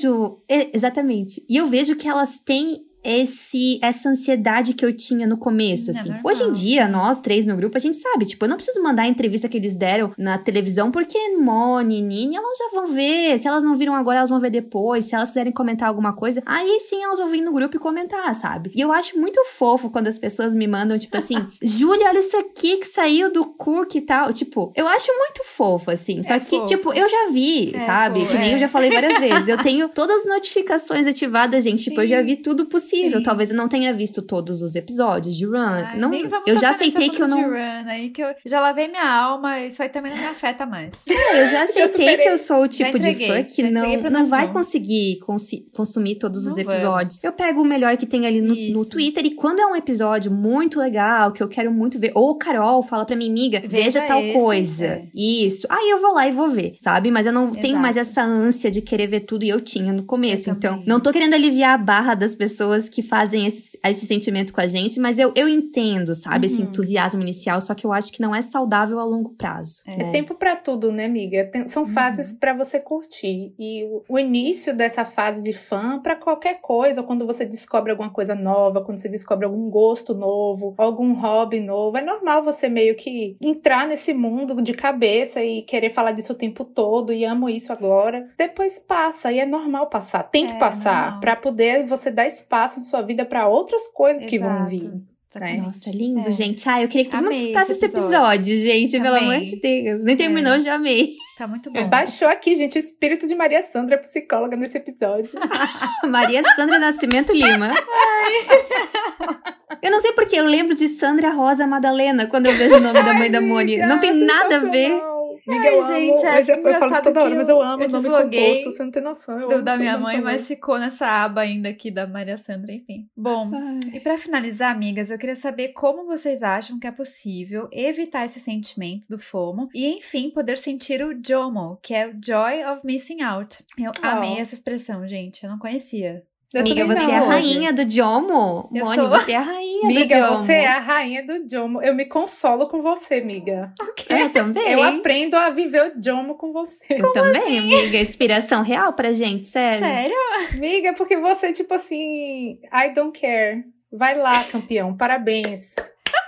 S1: exatamente, e eu vejo que elas têm esse essa ansiedade que eu tinha no começo, é assim. É Hoje em dia, nós três no grupo, a gente sabe, tipo, eu não preciso mandar a entrevista que eles deram na televisão, porque Moni, Nini, elas já vão ver. Se elas não viram agora, elas vão ver depois. Se elas quiserem comentar alguma coisa, aí sim elas vão vir no grupo e comentar, sabe? E eu acho muito fofo quando as pessoas me mandam, tipo assim, *laughs* Júlia, olha isso aqui que saiu do Cook e tal. Tipo, eu acho muito fofo, assim. Só é que, fofo. tipo, eu já vi, é sabe? Fofo, que nem eu já falei várias vezes. Eu tenho todas as notificações ativadas, gente. Sim. Tipo, eu já vi tudo possível possível. Sim. Talvez eu não tenha visto todos os episódios de Run. Ai, não, eu já aceitei que eu não.
S3: De Run, aí que eu já lavei minha alma, isso aí também não me afeta mais. *laughs*
S1: É, eu já aceitei que eu sou o tipo de fã que não, não vai conseguir consumir todos não os episódios. Eu pego o melhor que tem ali no, no, Twitter e quando é um episódio muito legal, que eu quero muito ver, ou Carol fala pra mim, amiga, veja, veja tal esse, coisa. É. Isso. Aí eu vou lá e vou ver, sabe? Mas eu não Exato. tenho mais essa ânsia de querer ver tudo e eu tinha no começo. Eu então, também. não tô querendo aliviar a barra das pessoas pessoas que fazem esse, esse sentimento com a gente, mas eu, eu entendo, sabe, uhum. esse entusiasmo inicial, só que eu acho que não é saudável a longo prazo.
S2: É, né? é tempo para tudo, né, amiga? Tem, são uhum. fases para você curtir. E o, o, início dessa fase de fã, para qualquer coisa, quando você descobre alguma coisa nova, quando você descobre algum gosto novo, algum hobby novo, é normal você meio que entrar nesse mundo de cabeça e querer falar disso o tempo todo e amo isso agora. Depois passa e é normal passar, tem que é, passar para poder você dar espaço espaço sua vida para outras coisas Exato. que vão vir. Né?
S1: Nossa, lindo, é. gente. Ah, eu queria que todo amei mundo escutasse esse episódio, episódio gente, pelo amor de Deus. Nem terminou, é. já amei.
S3: Tá muito bom.
S2: Baixou aqui, gente, o espírito de Maria Sandra, psicóloga, nesse episódio. *laughs*
S1: Maria Sandra Nascimento Lima. eu não sei porque eu lembro de Sandra Rosa Madalena quando eu vejo o nome da mãe da Moni. Não tem nada a ver.
S2: Amiga, Ai, eu gente, amo. É eu, já, eu falo isso toda hora, mas eu amo eu o nome composto, você não tem noção. Eu
S3: do, da minha mãe, mas ficou nessa aba ainda aqui da Maria Sandra, enfim. Bom, Ai. e para finalizar, amigas, eu queria saber como vocês acham que é possível evitar esse sentimento do FOMO e, enfim, poder sentir o JOMO, que é o Joy of Missing Out. Eu oh. amei essa expressão, gente, eu não conhecia.
S1: Eu Amiga, você é a rainha do Jomo. Eu Moni, sou... você é a rainha
S2: Miga,
S1: do Jomo.
S2: você é a rainha do Jomo. Eu me consolo com você, amiga.
S1: Okay. Eu *laughs* também.
S2: Eu aprendo a viver o Jomo com você.
S1: Eu Como também, assim? amiga. Inspiração real pra gente, sério.
S3: Sério?
S2: Amiga, porque você, tipo assim, I don't care. Vai lá, campeão. Parabéns.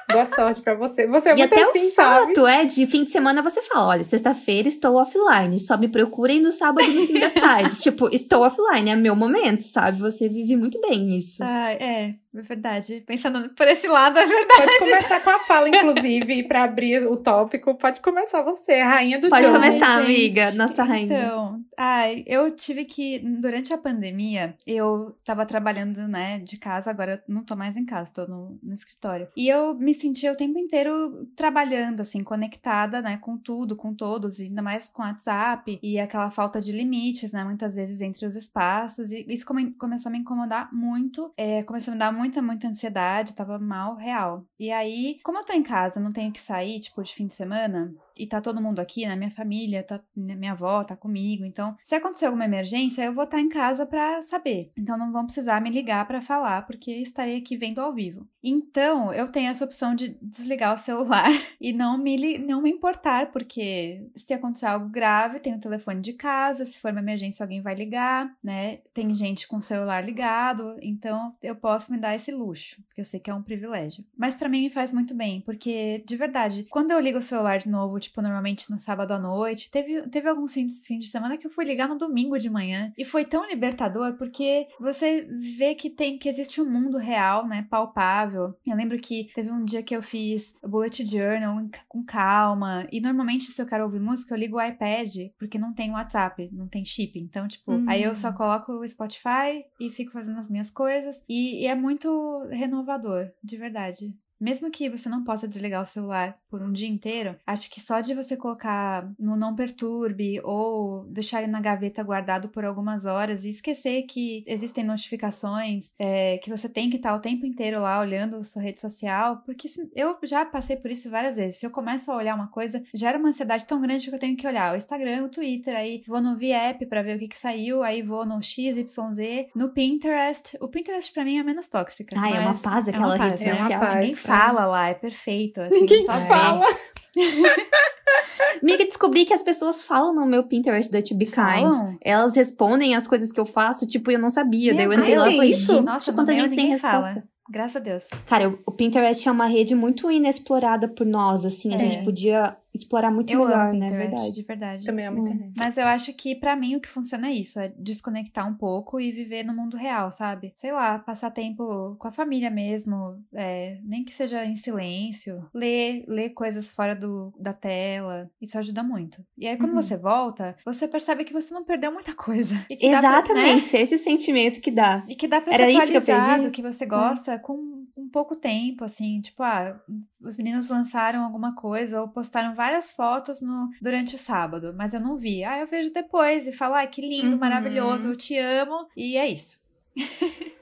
S2: Boa sorte pra você. Você é e muito até assim, o sabe?
S1: fato é de fim de semana você fala: olha, sexta-feira estou offline, só me procurem no sábado no fim da tarde. *laughs* tipo, estou offline, é meu momento, sabe? Você vive muito bem isso.
S3: Ah, é. É verdade. Pensando por esse lado, é verdade.
S2: Pode começar com a fala, inclusive, para abrir o tópico. Pode começar você, a rainha do
S1: Pode
S2: John.
S1: começar, amiga, nossa rainha.
S3: Então, ai, eu tive que, durante a pandemia, eu tava trabalhando, né, de casa, agora eu não tô mais em casa, tô no, no escritório. E eu me sentia o tempo inteiro trabalhando, assim, conectada, né, com tudo, com todos, ainda mais com WhatsApp e aquela falta de limites, né, muitas vezes entre os espaços. E isso come, começou a me incomodar muito, é, começou a me dar muita, muita ansiedade, tava mal, real. E aí, como eu tô em casa, não tenho que sair, tipo, de fim de semana, e tá todo mundo aqui, né? Minha família, tá, minha avó tá comigo. Então, se acontecer alguma emergência, eu vou estar tá em casa para saber. Então, não vão precisar me ligar para falar, porque estarei aqui vendo ao vivo. Então, eu tenho essa opção de desligar o celular *laughs* e não me, não me importar, porque se acontecer algo grave, tem o telefone de casa, se for uma emergência, alguém vai ligar, né? Tem gente com o celular ligado, então eu posso me dar esse luxo, que eu sei que é um privilégio. Mas para mim me faz muito bem, porque de verdade, quando eu ligo o celular de novo, tipo, normalmente no sábado à noite. Teve, teve alguns fins, fins de semana que eu fui ligar no domingo de manhã. E foi tão libertador porque você vê que tem que existe um mundo real, né? Palpável. Eu lembro que teve um dia que eu fiz bullet journal com calma. E normalmente, se eu quero ouvir música, eu ligo o iPad, porque não tem WhatsApp, não tem chip. Então, tipo, uhum. aí eu só coloco o Spotify e fico fazendo as minhas coisas. E, e é muito renovador, de verdade. Mesmo que você não possa desligar o celular por um dia inteiro, acho que só de você colocar no não perturbe ou deixar ele na gaveta guardado por algumas horas e esquecer que existem notificações, é, que você tem que estar o tempo inteiro lá olhando sua rede social, porque eu já passei por isso várias vezes. Se eu começo a olhar uma coisa, gera uma ansiedade tão grande que eu tenho que olhar o Instagram, o Twitter, aí vou no VApp para ver o que, que saiu, aí vou no XYZ, no Pinterest. O Pinterest para mim é menos tóxica.
S1: Ah, é uma paz aquela é uma rede social. É uma
S3: paz fala lá, é perfeito. Assim,
S2: Ninguém fala. *laughs*
S1: Miga, descobri que as pessoas falam no meu Pinterest da To Be Kind. Elas respondem as coisas que eu faço, tipo, eu não sabia. Meu daí eu entrei lá e falei, isso?
S3: Nossa, quanta gente sem resposta. Fala. Graças a Deus.
S1: Cara, o Pinterest é uma rede muito inexplorada por nós, assim. A é. gente podia explorar muito
S3: eu
S1: melhor,
S3: amo
S1: né?
S3: Pinterest,
S1: Verdade.
S3: De verdade.
S2: Também amo internet.
S3: Mas eu acho que para mim o que funciona é isso, é desconectar um pouco e viver no mundo real, sabe? Sei lá, passar tempo com a família mesmo, é, nem que seja em silêncio, ler, ler coisas fora do, da tela, isso ajuda muito. E aí quando uhum. você volta, você percebe que você não perdeu muita coisa.
S1: Exatamente,
S3: pra,
S1: né? esse sentimento que dá.
S3: E que dá pra Era ser atualizado, que, que, você gosta, é. com um pouco tempo, assim, tipo, ah, os meninos lançaram alguma coisa ou postaram várias fotos no, durante o sábado, mas eu não vi. Ah, eu vejo depois e falo, ai, que lindo, uhum. maravilhoso, eu te amo, e é isso. *laughs*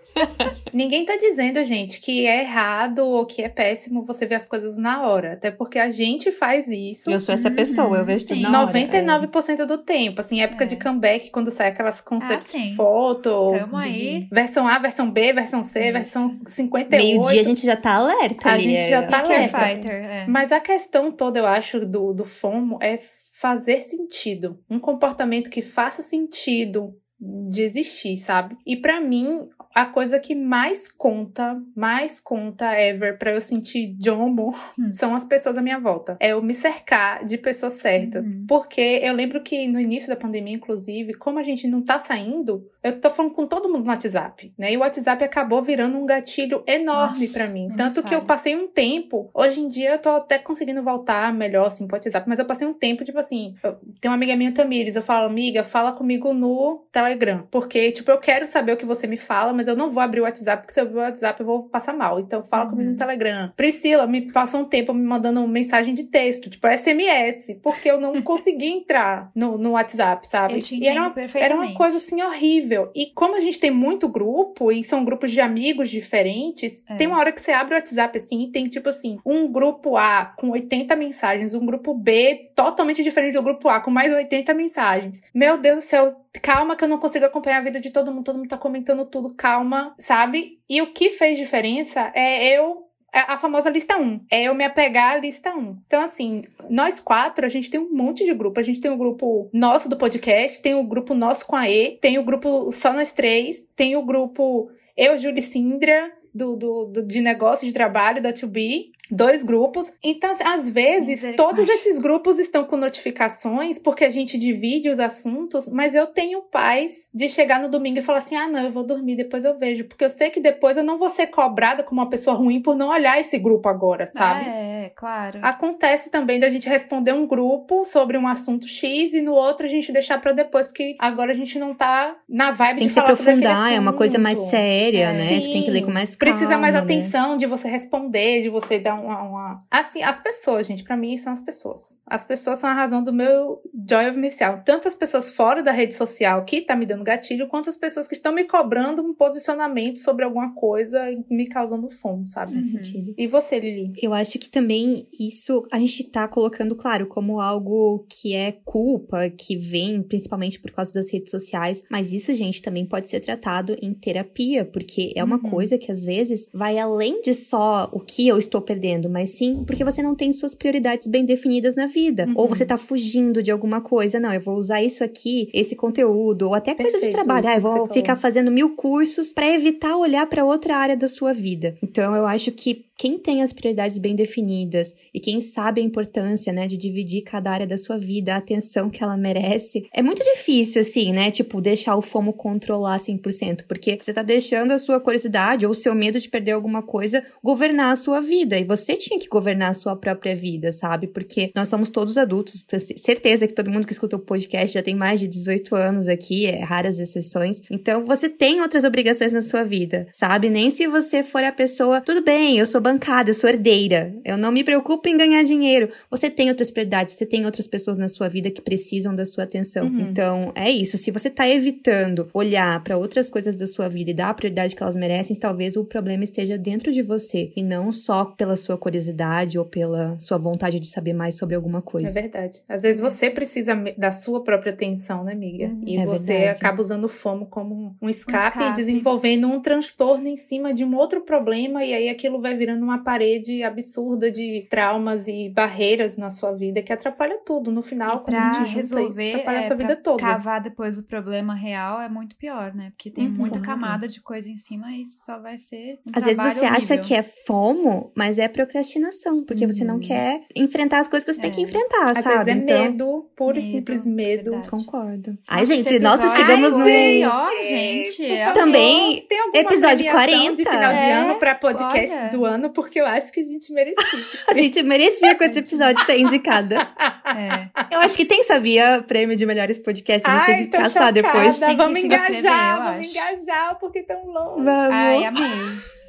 S2: Ninguém tá dizendo, gente, que é errado ou que é péssimo você ver as coisas na hora. Até porque a gente faz isso.
S1: Eu sou essa pessoa, uhum, eu vejo tudo na hora.
S2: 99% é. do tempo. Assim, época é. de comeback, quando sai aquelas concept ah, fotos. De, de, versão A, versão B, versão C, isso. versão 58.
S1: Meio-dia a gente já tá alerta.
S2: A
S1: ali,
S2: gente já tá alerta.
S3: Fighter, é.
S2: Mas a questão toda, eu acho, do, do FOMO é fazer sentido. Um comportamento que faça sentido de existir, sabe? E para mim, a coisa que mais conta, mais conta ever para eu sentir jomo hum. são as pessoas à minha volta. É eu me cercar de pessoas certas. Uhum. Porque eu lembro que no início da pandemia, inclusive, como a gente não tá saindo, eu tô falando com todo mundo no WhatsApp, né? E o WhatsApp acabou virando um gatilho enorme para mim. Tanto que eu passei um tempo, hoje em dia eu tô até conseguindo voltar melhor assim pro WhatsApp, mas eu passei um tempo, tipo assim, eu, tem uma amiga minha, Tamires, eu falo, amiga, fala comigo no Telegram. Porque, tipo, eu quero saber o que você me fala, mas eu não vou abrir o WhatsApp, porque se eu abrir o WhatsApp eu vou passar mal. Então, fala uhum. comigo no Telegram. Priscila me passa um tempo me mandando mensagem de texto, tipo SMS, porque eu não *laughs* consegui entrar no, no WhatsApp, sabe?
S3: Eu te e era uma,
S2: era uma coisa assim horrível. E como a gente tem muito grupo, e são grupos de amigos diferentes, é. tem uma hora que você abre o WhatsApp assim e tem, tipo assim, um grupo A com 80 mensagens, um grupo B totalmente diferente do grupo A com mais 80 mensagens. Meu Deus do céu, calma que eu não consigo acompanhar a vida de todo mundo, todo mundo tá comentando tudo, calma, sabe? E o que fez diferença é eu a famosa lista 1. É eu me apegar à lista 1. Então, assim, nós quatro, a gente tem um monte de grupo. A gente tem o um grupo nosso do podcast, tem o um grupo nosso com a E, tem o um grupo só nós três, tem o grupo eu, Júlia e Sindra, do, do, do, de negócio, de trabalho, da 2B. Dois grupos. Então, às vezes, todos esses grupos estão com notificações porque a gente divide os assuntos, mas eu tenho paz de chegar no domingo e falar assim: ah, não, eu vou dormir, depois eu vejo. Porque eu sei que depois eu não vou ser cobrada como uma pessoa ruim por não olhar esse grupo agora, sabe?
S3: É, claro.
S2: Acontece também da gente responder um grupo sobre um assunto X e no outro a gente deixar para depois, porque agora a gente não tá na vibe
S1: tem
S2: de
S1: que se aprofundar, é uma coisa mais séria, é. né? Sim, tu tem que ler com mais calma.
S2: Precisa mais
S1: né?
S2: atenção de você responder, de você dar uma, uma... Assim, as pessoas, gente, para mim são as pessoas. As pessoas são a razão do meu joy of missão. Tanto as pessoas fora da rede social que tá me dando gatilho, quanto as pessoas que estão me cobrando um posicionamento sobre alguma coisa e me causando fome, sabe?
S1: Faz sentido.
S2: E você, Lili?
S1: Eu acho que também isso a gente tá colocando, claro, como algo que é culpa, que vem principalmente por causa das redes sociais, mas isso, gente, também pode ser tratado em terapia, porque é uma
S3: Uhum.
S1: coisa que às vezes vai além de só o que eu estou perdendo, mas sim porque você não tem suas prioridades bem definidas na vida,
S2: Uhum.
S1: ou você tá fugindo de alguma coisa, não, eu vou usar isso aqui, esse conteúdo, ou até coisa de
S2: Perfeito,
S1: trabalho, ah, eu vou ficar fazendo mil cursos pra evitar olhar pra outra área da sua vida. Então, eu acho que quem tem as prioridades bem definidas e quem sabe a importância, né, de dividir cada área da sua vida, a atenção que ela merece, é muito difícil, assim, né, tipo, deixar o FOMO controlar 100%, porque você tá deixando a sua curiosidade ou o seu medo de perder alguma coisa governar a sua vida, e você tinha que governar a sua própria vida, sabe? Porque nós somos todos adultos, tenho certeza que todo mundo que escuta o podcast já tem mais de 18 anos aqui, é raras exceções, então você tem outras obrigações na sua vida, sabe? Nem se você for a pessoa, tudo bem, eu sou bancada, eu sou herdeira, eu não me preocupo em ganhar dinheiro. Você tem outras prioridades, você tem outras pessoas na sua vida que precisam da sua atenção.
S2: Uhum.
S1: Então, é isso. Se você tá evitando olhar para outras coisas da sua vida e dar a prioridade que elas merecem, talvez o problema esteja dentro de você e não só pela sua curiosidade ou pela sua vontade de saber mais sobre alguma
S2: É
S1: coisa.
S2: verdade. Às vezes você precisa da sua própria atenção, né, amiga?
S3: Uhum.
S2: E
S1: É
S2: você
S1: verdade.
S2: acaba usando o FOMO como um escape,
S3: escape.
S2: e desenvolvendo um transtorno em cima de um outro problema, e aí aquilo vai virando uma parede absurda de traumas e barreiras na sua vida que atrapalha tudo. No final,
S3: E
S2: quando a gente junta
S3: resolver,
S2: isso, atrapalha
S3: é,
S2: a sua vida toda.
S3: cavar depois o problema real é muito pior, né? Porque tem
S2: Uhum.
S3: muita camada de coisa em cima e só vai ser um
S1: Às vezes você acha
S3: horrível.
S1: que é FOMO, mas é procrastinação, porque você não
S3: Uhum.
S1: quer enfrentar as coisas que você tem
S3: É.
S1: que enfrentar,
S2: Às
S1: sabe?
S2: vezes é
S1: então,
S2: medo, puro e
S3: Medo,
S2: simples medo.
S3: verdade.
S1: concordo. Ai, gente, nossa,
S3: episódio
S1: chegamos
S3: foi,
S1: no
S3: ó, gente. é-
S1: Também,
S2: tem
S1: episódio
S2: premiação
S1: 40?
S2: de final de
S3: É,
S2: ano pra podcasts
S3: olha.
S2: do ano, porque eu acho que a gente merecia. *laughs*
S1: a gente merecia com esse episódio ser indicada. *laughs*
S3: É.
S1: Eu acho que tem, sabia, prêmio de melhores podcasts. A gente tem que
S2: tô
S1: caçar depois.
S3: Tem
S2: Vamos engajar, vamos
S3: acho.
S2: engajar, porque tão longe.
S1: Vamos.
S3: Ai, amei.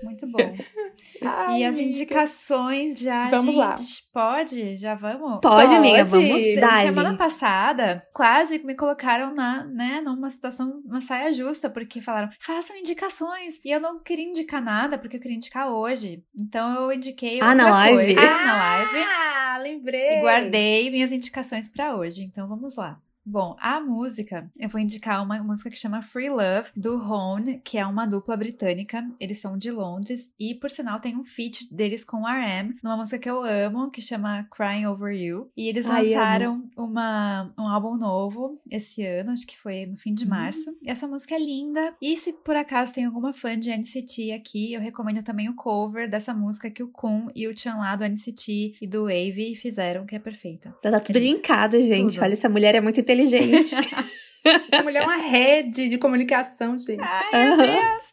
S3: Muito bom. *laughs*
S2: Ai,
S3: e as
S2: amiga.
S3: indicações já,
S2: Vamos
S3: gente,
S2: lá.
S3: pode? Já vamos?
S1: Pode, amiga,
S2: Pode.
S1: vamos
S3: Se-
S1: dar.
S3: Semana passada, quase me colocaram na, né, numa situação, uma saia justa, porque falaram, façam indicações. E eu não queria indicar nada, porque eu queria indicar hoje. Então eu indiquei
S1: Ah, na live?
S3: coisa na live.
S2: Ah, lembrei.
S3: E guardei minhas indicações pra hoje. Então vamos lá. Bom, a música, eu vou indicar uma música que chama Free Love, do Hone, que é uma dupla britânica. Eles são de Londres e, por sinal, tem um feat deles com R.M., numa música que eu amo, que chama Crying Over You. E eles
S1: Ai,
S3: lançaram uma, um álbum novo esse ano, acho que foi no fim de
S1: Hum.
S3: março. E essa música é linda. E se por acaso tem alguma fã de NCT aqui, eu recomendo também o cover dessa música que o Kun e o Chan lá do NCT e do Wave fizeram, que é perfeita.
S1: Já tá tudo linkado, gente.
S3: Tudo.
S1: Olha, essa mulher é muito inteligente inteligente. *laughs*
S2: Essa mulher é uma rede de comunicação, gente.
S3: Ai, meu Deus!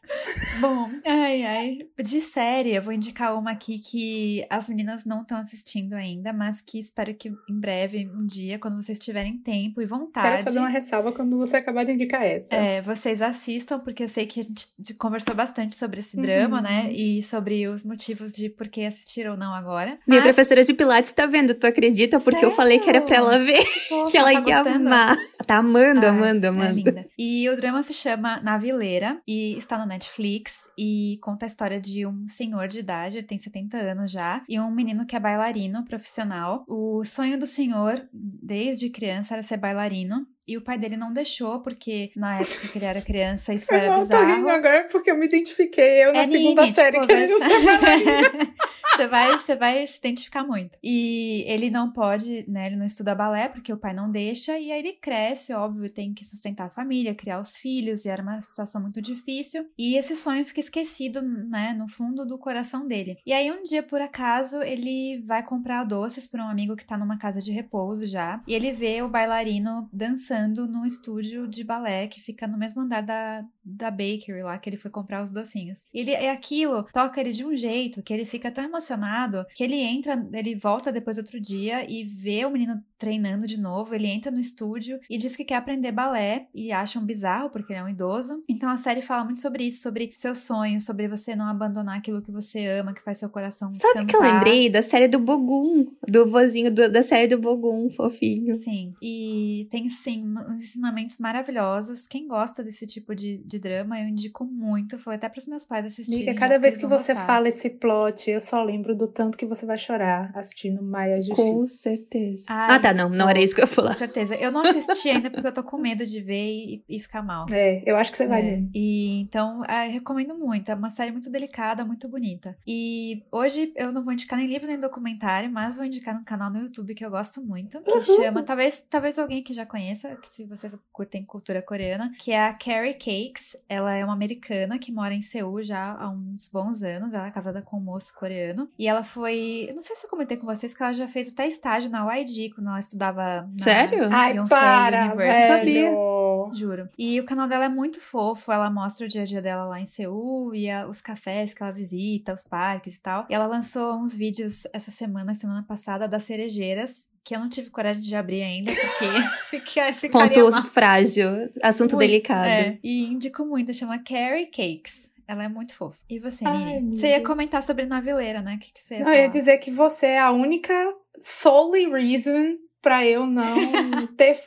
S3: Bom, ai, ai. De série, eu vou indicar uma aqui que as meninas não estão assistindo ainda, mas que espero que em breve, um dia, quando vocês tiverem tempo e
S2: Quero
S3: vontade.
S2: fazer uma ressalva quando você acabar de indicar essa.
S3: É, vocês assistam, porque eu sei que a gente conversou bastante sobre esse
S2: Uhum.
S3: drama, né? E sobre os motivos de por que assistir ou não agora.
S1: Minha
S3: Mas,
S1: professora de Pilates tá vendo, tu acredita? Porque eu falei que era pra ela ver,
S3: fofa, *laughs*
S1: que ela
S3: tá
S1: ia
S3: gostando?
S1: amar. Tá amando,
S3: Ai,
S1: amando,
S3: É
S1: amando.
S3: linda. E o drama se chama Na Vileira e está no Netflix e conta a história de um senhor de idade, ele tem 70 anos já, e um menino que é bailarino profissional. O sonho do senhor, desde criança, era ser bailarino. E o pai dele não deixou, porque na época que ele era criança, isso era
S2: eu
S3: bizarro.
S2: Eu tô rindo agora porque eu me identifiquei, eu é na segunda Nini, série tipo, querendo *laughs*
S3: Você vai, você vai se identificar muito. E ele não pode, né? Ele não estuda balé porque o pai não deixa. E aí ele cresce, óbvio, tem que sustentar a família, criar os filhos. E era uma situação muito difícil. E esse sonho fica esquecido, né? No fundo do coração dele. E aí um dia, por acaso, ele vai comprar doces para um amigo que tá numa casa de repouso já. E ele vê o bailarino dançando num estúdio de balé que fica no mesmo andar da, da bakery lá que ele foi comprar os docinhos. E ele, e aquilo toca ele de um jeito que ele fica tão emocionado emocionado que ele entra, ele volta depois outro dia e vê o menino treinando de novo. Ele entra no estúdio e diz que quer aprender balé e acham bizarro porque ele é um idoso. Então a série fala muito sobre isso, sobre seus sonhos, sobre você não abandonar aquilo que você ama, que faz seu coração.
S1: Sabe o que eu lembrei da série do Bogum, do vozinho do, da série do Bogum, fofinho.
S3: Sim, e tem sim uns ensinamentos maravilhosos. Quem gosta desse tipo de, de drama, eu indico muito. falei até para os meus pais assistirem.
S2: Amiga, cada vez que você gostar. fala esse plot, eu só lembro do tanto que você vai chorar assistindo Maia Justiça.
S1: Com certeza. Ai, ah, tá, não, não era isso que eu ia falar.
S3: Com certeza. Eu não assisti ainda porque eu tô com medo de ver e, e ficar mal.
S2: É, eu acho que você vai
S3: é. E então, é, recomendo muito. É uma série muito delicada, muito bonita. E hoje eu não vou indicar nem livro nem documentário, mas vou indicar um canal no YouTube que eu gosto muito, que uhum. chama, talvez, talvez alguém que já conheça, que se vocês curtem cultura coreana, que é a Carrie Cakes. Ela é uma americana que mora em Seul já há uns bons anos. Ela é casada com um moço coreano. E ela foi. Eu não sei se eu comentei com vocês que ela já fez até estágio na YG quando ela estudava. Na
S1: Sério?
S2: Ai, para! University.
S1: Sabia.
S3: Juro. E o canal dela é muito fofo. Ela mostra o dia a dia dela lá em Seul e a, os cafés que ela visita, os parques e tal. E ela lançou uns vídeos essa semana, semana passada, das cerejeiras que eu não tive coragem de abrir ainda, porque *laughs* fiquei, ficaria
S1: Ponto
S3: mal.
S1: frágil, assunto muito, delicado.
S3: É, e indico muito, chama Carrie Cakes. Ela é muito fofa. E você, Nini? Você ia comentar sobre Naveleira, né? O que, que você ia
S2: Não,
S3: falar?
S2: Eu ia dizer que você é a única solely reason pra eu não *laughs* ter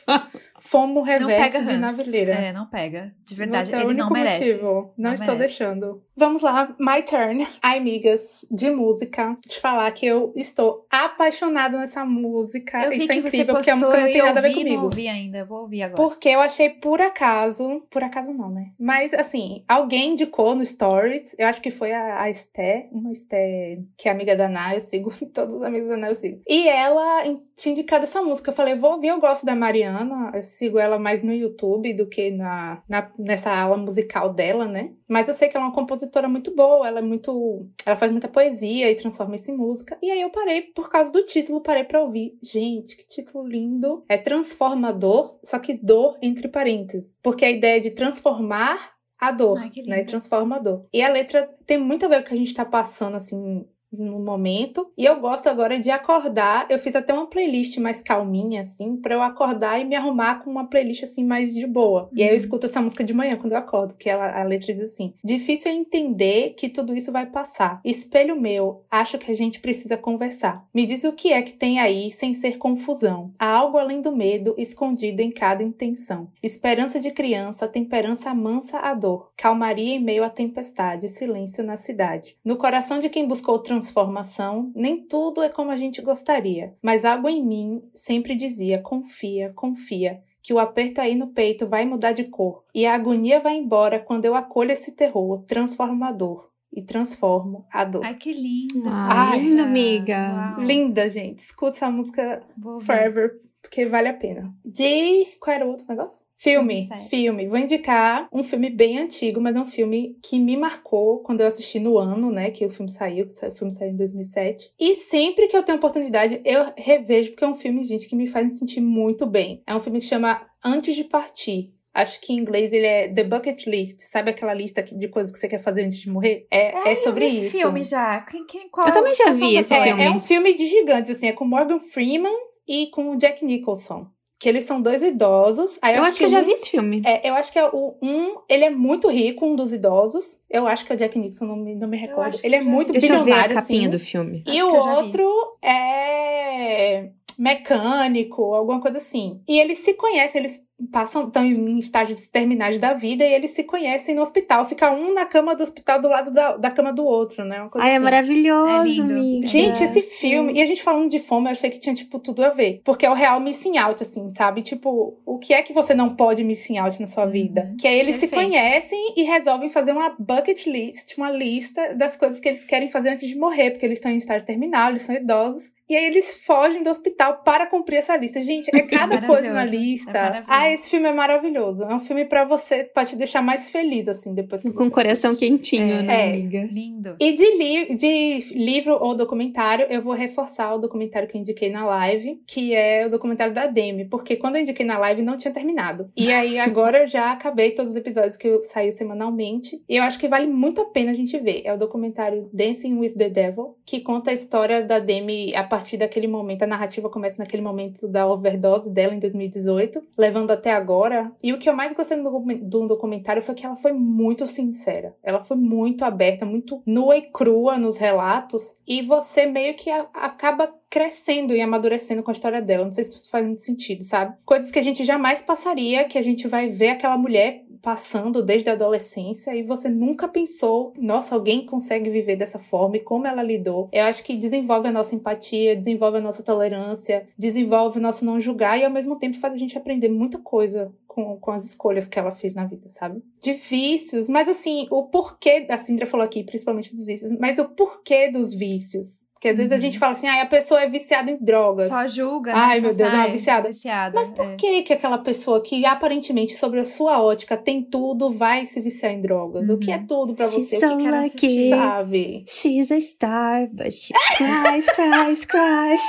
S2: fomo reverso de naveleira.
S3: É, não pega. De verdade, Você é ele não merece.
S2: Motivo. Não, não estou merece. deixando. Vamos lá, my turn. Ai, amigas, de música. De falar que eu estou apaixonada nessa música.
S3: Eu
S2: Isso
S3: é
S2: incrível, porque a música não tem nada a ver comigo. Eu
S3: não ouvi ainda, vou ouvir agora.
S2: Porque eu achei por acaso, por acaso não, né? Mas assim, alguém indicou no Stories, eu acho que foi a, a Esté, uma Esté que é amiga da Ana, eu sigo, *laughs* todos os amigos da Ana eu sigo. E ela tinha indicado essa música. Eu falei, vou ouvir, eu gosto da Mariana, eu sigo ela mais no YouTube do que na, na, nessa ala musical dela, né? Mas eu sei que ela é uma compositora muito boa, ela é muito. Ela faz muita poesia e transforma isso em música. E aí eu parei, por causa do título, parei pra ouvir. Gente, que título lindo! É transformador, só que dor entre parênteses. Porque a ideia de transformar a dor, Ai, né? Transformador. E a letra tem muito a ver com o que a gente tá passando, assim, no momento. E eu gosto agora de acordar. Eu fiz até uma playlist mais calminha, assim, para eu acordar e me arrumar com uma playlist assim mais de boa. Uhum. E aí eu uhum. escuto essa música de manhã quando eu acordo, que ela, a letra diz assim: Difícil é entender que tudo isso vai passar. Espelho meu, acho que a gente precisa conversar. Me diz o que é que tem aí sem ser confusão. Há algo além do medo escondido em cada intenção. Esperança de criança, temperança mansa a dor. Calmaria em meio à tempestade, silêncio na cidade. No coração de quem buscou trans transformação, nem tudo é como a gente gostaria, mas algo em mim sempre dizia: confia, confia, que o aperto aí no peito vai mudar de cor e a agonia vai embora quando eu acolho esse terror transformador e transformo a dor.
S3: Ai, que linda.
S1: Ai, linda, amiga.
S2: Uau. Linda, gente. Escuta essa música forever, porque vale a pena. De. Qual era o outro negócio? Filme, filme. Vou indicar um filme bem antigo, mas é um filme que me marcou quando eu assisti no ano, né, que o filme saiu, que o filme saiu em 2007. E sempre que eu tenho oportunidade, eu revejo, porque é um filme, gente, que me faz me sentir muito bem. É um filme que chama Antes de Partir. Acho que em inglês ele é The Bucket List. Sabe aquela lista de coisas que você quer fazer antes de morrer? É, é, é sobre
S3: eu vi
S2: isso.
S3: Esse filme já. Quem, quem, qual,
S1: eu também já vi esse
S2: é,
S1: filme.
S2: É um filme de gigantes, assim. É com Morgan Freeman e com o Jack Nicholson. Que eles são dois idosos.
S1: Aí eu, eu acho que, que eu já vi esse filme.
S2: É, eu acho que é o um. Ele é muito rico, um dos idosos. Eu acho que é o Jack Nixon, não me, não me recordo. Ele é muito
S1: Deixa
S2: bilionário.
S1: Eu ver a capinha
S2: assim.
S1: do filme.
S2: E o outro é mecânico, alguma coisa assim. E eles se conhecem, eles passam estão em estágios terminais da vida e eles se conhecem no hospital. Fica um na cama do hospital do lado da, da cama do outro, né?
S1: Uma Ai, é assim. é maravilhoso, é amiga.
S2: Gente, esse filme, e a gente falando de fome, eu achei que tinha, tipo, tudo a ver. Porque é o real missing out, assim, sabe? Tipo, o que é que você não pode missing out na sua uhum. vida? Que aí eles Perfeito. se conhecem e resolvem fazer uma bucket list, uma lista das coisas que eles querem fazer antes de morrer, porque eles estão em estágio terminal, eles são idosos. E aí eles fogem do hospital para cumprir essa lista. Gente, é *laughs* cada coisa na lista. É ah, esse filme é maravilhoso. É um filme para você, pra te deixar mais feliz, assim, depois que
S1: Com o coração assiste. quentinho, é. né, é. amiga?
S3: Lindo.
S2: E de, li de livro ou documentário, eu vou reforçar o documentário que eu indiquei na live, que é o documentário da Demi. Porque quando eu indiquei na live, não tinha terminado. E aí, *laughs* agora eu já acabei todos os episódios que eu saí semanalmente. E eu acho que vale muito a pena a gente ver. É o documentário Dancing with the Devil, que conta a história da Demi a partir daquele momento, a narrativa começa naquele momento da overdose dela em 2018, levando até agora. E o que eu mais gostei do documentário foi que ela foi muito sincera. Ela foi muito aberta, muito nua e crua nos relatos. E você meio que acaba crescendo e amadurecendo com a história dela. Não sei se faz muito sentido, sabe? Coisas que a gente jamais passaria, que a gente vai ver aquela mulher passando desde a adolescência e você nunca pensou, nossa, alguém consegue viver dessa forma e como ela lidou. Eu acho que desenvolve a nossa empatia, desenvolve a nossa tolerância, desenvolve o nosso não julgar e ao mesmo tempo faz a gente aprender muita coisa com, com as escolhas que ela fez na vida, sabe? De vícios, mas assim, o porquê, a Cindra falou aqui, principalmente dos vícios, mas o porquê dos vícios porque às vezes a gente uhum. fala assim, ah, a pessoa é viciada em drogas.
S3: Só julga, né?
S2: Ai, meu Deus, ela é
S3: viciada. viciada.
S2: Mas por é. que que aquela pessoa que aparentemente, sobre a sua ótica, tem tudo, vai se viciar em drogas? Uhum. O que é uhum. tudo pra você?
S1: She's o
S2: que, que ela
S1: assistir, sabe? She's a star, but she cries, cries, cries.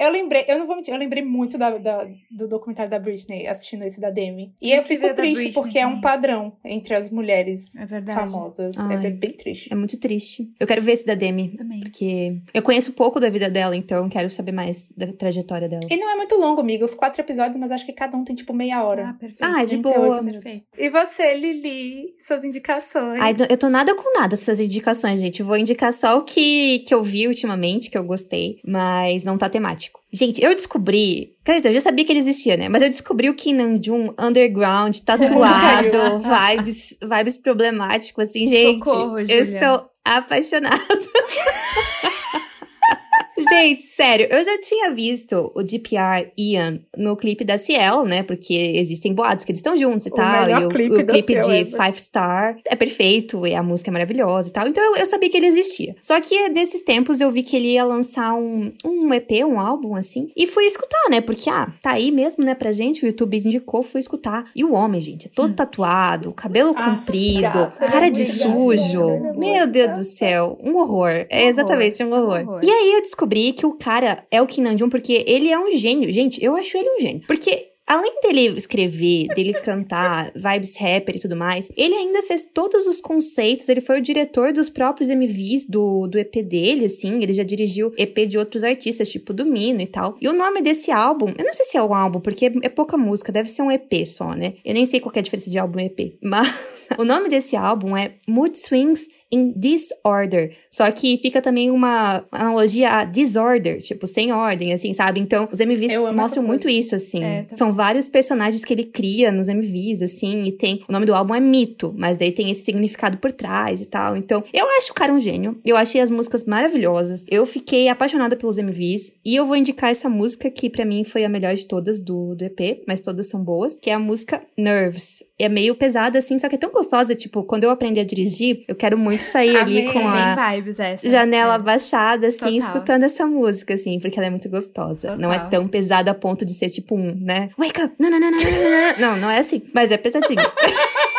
S2: Eu lembrei, eu não vou mentir, eu lembrei muito da, da, do documentário da Britney assistindo esse da Demi. E eu fico triste porque é um padrão entre as mulheres é famosas. É Ai, é bem triste.
S1: É muito triste. Eu quero ver esse da Demi. Também. Porque eu conheço pouco da vida dela, então quero saber mais da trajetória dela.
S2: E não é muito longo, amiga. Os quatro episódios, mas acho que cada um tem tipo meia hora.
S3: Ah, perfeito.
S1: Ah, de boa.
S2: Perfeito. E você, Lili? Suas indicações?
S1: Ai, eu tô nada com nada essas indicações, gente. Eu vou indicar só o que, que eu vi ultimamente, que eu gostei, mas não tá temático. Gente, eu descobri. Quer dizer, eu já sabia que ele existia, né? Mas eu descobri o Kim Namjoon underground, *laughs* tatuado, vibes, vibes problemáticos, assim, gente.
S3: Socorro,
S1: eu estou apaixonada. *laughs* Gente, sério, eu já tinha visto o DPR Ian no clipe da Ciel, né? Porque existem boatos que eles estão juntos e
S2: o
S1: tal.
S2: E o clipe,
S1: o clipe
S2: Ciel,
S1: de é Five Star é perfeito, e a música é maravilhosa e tal. Então eu, eu, sabia que ele existia. Só que nesses tempos eu vi que ele ia lançar um, um EP, um álbum, assim. E fui escutar, né? Porque, ah, tá aí mesmo, né, pra gente. O YouTube indicou, fui escutar. E o homem, gente, é todo hum. tatuado, cabelo ah, comprido, gata, cara de sujo. Meu Deus do céu, um horror. É exatamente um horror. um horror. E aí eu descobri que o cara é o Kim Namjoon porque ele é um gênio. Gente, eu acho ele um gênio. Porque além dele escrever, dele cantar, *laughs* vibes rapper e tudo mais, ele ainda fez todos os conceitos, ele foi o diretor dos próprios MVs do, do EP dele, assim, ele já dirigiu EP de outros artistas, tipo do Mino e tal. E o nome desse álbum, eu não sei se é um álbum, porque é, é pouca música, deve ser um EP só, né? Eu nem sei qual é a diferença de álbum e EP, *laughs* mas o nome desse álbum é Mood Swings in disorder. Só que fica também uma analogia a disorder, tipo, sem ordem, assim, sabe? Então, os MVs mostram muito isso, assim. É, tá São vários personagens que ele cria nos MVs, assim, e tem. O nome do álbum é Mito, mas daí tem esse significado por trás e tal. Então, eu acho o cara um gênio. Eu achei as músicas maravilhosas. Eu fiquei apaixonada pelos MVs. E eu vou indicar essa música que para mim foi a melhor de todas do, do EP, mas todas são boas, que é a música Nerves. É meio pesada, assim, só que é tão gostosa. Tipo, quando eu aprendi a dirigir, eu quero muito sair ali com a
S3: vibes,
S1: janela é. baixada, assim, Total. escutando essa música, assim, porque ela é muito gostosa. Total. Não é tão pesada a ponto de ser tipo um, né? Wake up! Não, não, não, não, não, não. Não, não é assim, mas é pesadinho. *laughs*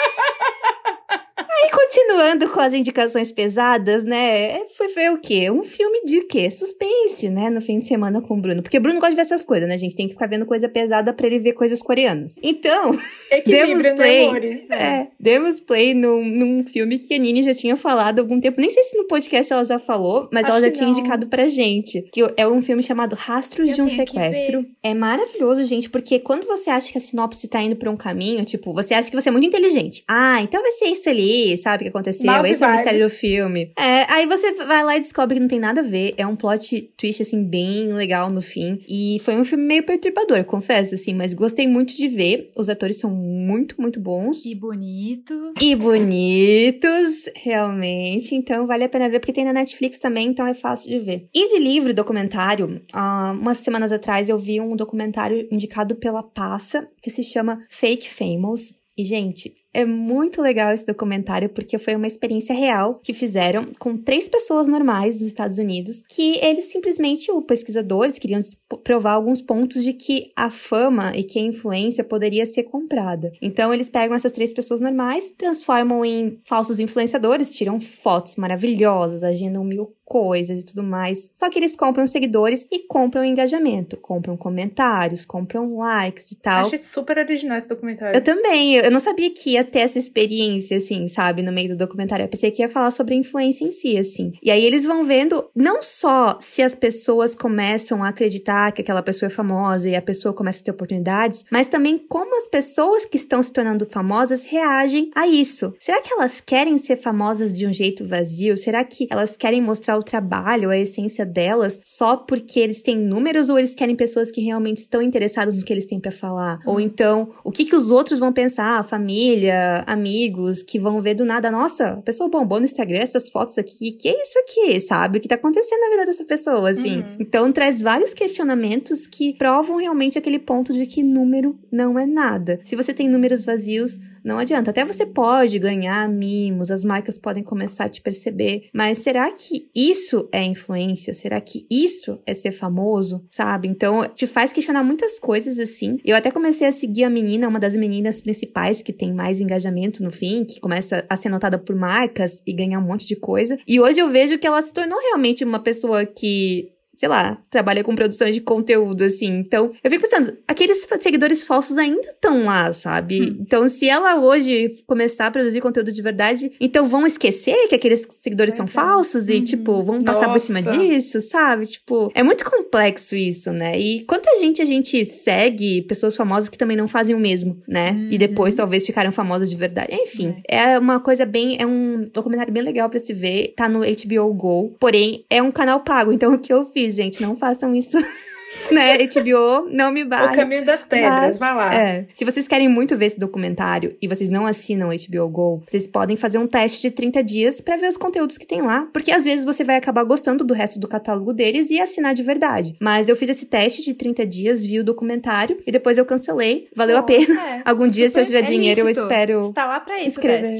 S1: Continuando com as indicações pesadas, né? Foi ver o quê? Um filme de quê? Suspense, né? No fim de semana com o Bruno. Porque o Bruno gosta de ver essas coisas, né? A gente tem que ficar vendo coisa pesada pra ele ver coisas coreanas. Então, *laughs* demos
S2: né,
S1: play.
S2: Amores,
S1: né? É, demos play num, num filme que a Nini já tinha falado há algum tempo. Nem sei se no podcast ela já falou, mas Acho ela já tinha não. indicado pra gente. Que é um filme chamado Rastros Eu de um Sequestro. É maravilhoso, gente, porque quando você acha que a sinopse tá indo pra um caminho, tipo, você acha que você é muito inteligente. Ah, então vai ser isso ali sabe? Que aconteceu, Mal esse é o mistério do filme. É, aí você vai lá e descobre que não tem nada a ver. É um plot twist, assim, bem legal no fim. E foi um filme meio perturbador, confesso, assim, mas gostei muito de ver. Os atores são muito, muito bons.
S3: E bonitos.
S1: E bonitos, realmente. Então vale a pena ver, porque tem na Netflix também, então é fácil de ver. E de livro, documentário, uh, umas semanas atrás eu vi um documentário indicado pela Passa, que se chama Fake Famous. E, gente, é muito legal esse documentário porque foi uma experiência real que fizeram com três pessoas normais dos Estados Unidos, que eles simplesmente, os pesquisadores, queriam provar alguns pontos de que a fama e que a influência poderia ser comprada. Então eles pegam essas três pessoas normais, transformam em falsos influenciadores, tiram fotos maravilhosas, agendam mil coisas e tudo mais. Só que eles compram seguidores e compram engajamento, compram comentários, compram likes e tal.
S2: Achei super original esse documentário.
S1: Eu também, eu não sabia que ia ter essa experiência, assim, sabe, no meio do documentário. Eu pensei que ia falar sobre a influência em si, assim. E aí eles vão vendo não só se as pessoas começam a acreditar que aquela pessoa é famosa e a pessoa começa a ter oportunidades, mas também como as pessoas que estão se tornando famosas reagem a isso. Será que elas querem ser famosas de um jeito vazio? Será que elas querem mostrar o trabalho, a essência delas, só porque eles têm números ou eles querem pessoas que realmente estão interessadas no que eles têm para falar? Ou então, o que que os outros vão pensar, família, amigos que vão ver do nada, nossa, a pessoa bombou no Instagram essas fotos aqui, que é isso aqui, sabe? O que tá acontecendo na vida dessa pessoa, assim. Uhum. Então traz vários questionamentos que provam realmente aquele ponto de que número não é nada. Se você tem números vazios, não adianta. Até você pode ganhar mimos, as marcas podem começar a te perceber, mas será que isso é influência? Será que isso é ser famoso? Sabe? Então, te faz questionar muitas coisas assim. Eu até comecei a seguir a menina, uma das meninas principais que tem mais engajamento no fim, que começa a ser notada por marcas e ganhar um monte de coisa. E hoje eu vejo que ela se tornou realmente uma pessoa que sei lá, trabalha com produção de conteúdo, assim. Então, eu fico pensando, aqueles seguidores falsos ainda estão lá, sabe? Hum. Então, se ela hoje começar a produzir conteúdo de verdade, então vão esquecer que aqueles seguidores são falsos e, uhum. tipo, vão passar Nossa. por cima disso, sabe? Tipo, é muito complexo isso, né? E quanta gente a gente segue, pessoas famosas que também não fazem o mesmo, né? Uhum. E depois talvez ficaram famosas de verdade. Enfim, é. é uma coisa bem. É um documentário bem legal para se ver. Tá no HBO Go. Porém, é um canal pago. Então, o que eu fiz? Gente, não façam isso. *laughs* né? HBO, não me bate.
S2: O caminho das pedras,
S1: mas,
S2: vai lá.
S1: É. Se vocês querem muito ver esse documentário e vocês não assinam HBO Go, vocês podem fazer um teste de 30 dias para ver os conteúdos que tem lá, porque às vezes você vai acabar gostando do resto do catálogo deles e assinar de verdade. Mas eu fiz esse teste de 30 dias, vi o documentário e depois eu cancelei. Valeu Bom, a pena. É. *laughs* Algum dia, Super se eu tiver é dinheiro, lícito. eu espero.
S3: Está lá pra isso, escrever.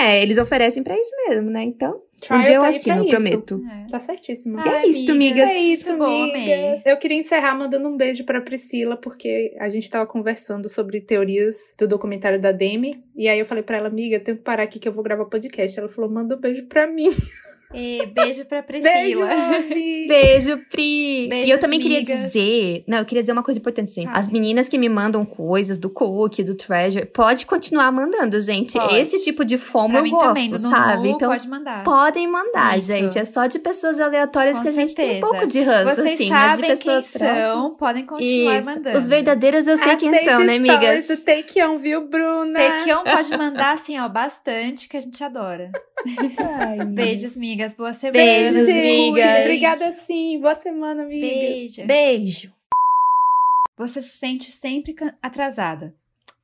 S1: É, eles oferecem para isso mesmo, né? Então. Trial um dia eu tá assino, prometo.
S2: É. Tá certíssimo.
S1: E é isso, amigas.
S2: É isso, amigas. Eu queria encerrar mandando um beijo pra Priscila, porque a gente tava conversando sobre teorias do documentário da Demi. E aí eu falei pra ela, amiga, eu tenho que parar aqui que eu vou gravar podcast. Ela falou, manda um beijo pra mim. *laughs*
S3: E beijo pra Priscila.
S1: Beijo, *laughs* beijo Pri. Beijos, e eu também amigas. queria dizer. Não, eu queria dizer uma coisa importante, gente. Ah. As meninas que me mandam coisas do Cook, do Treasure, pode continuar mandando, gente. Pode. Esse tipo de fomo eu gosto, também, sabe?
S3: então, pode mandar.
S1: podem mandar, Isso. gente. É só de pessoas aleatórias Com que a gente tem um pouco de ranço,
S3: Vocês
S1: assim,
S3: mas
S1: de pessoas
S3: quem são, podem continuar
S1: Isso.
S3: mandando.
S1: Os verdadeiros eu sei Aceite quem são, né, amigas?
S2: Do Take On, viu, Bruna?
S3: Take On pode mandar, assim, ó, bastante, que a gente adora. *laughs* Ai, Beijos, amigas. Boa semana.
S1: Beijos, amigas.
S2: Obrigada, sim. Boa semana, amigas.
S3: Beijo.
S1: Beijo.
S3: Você se sente sempre atrasada.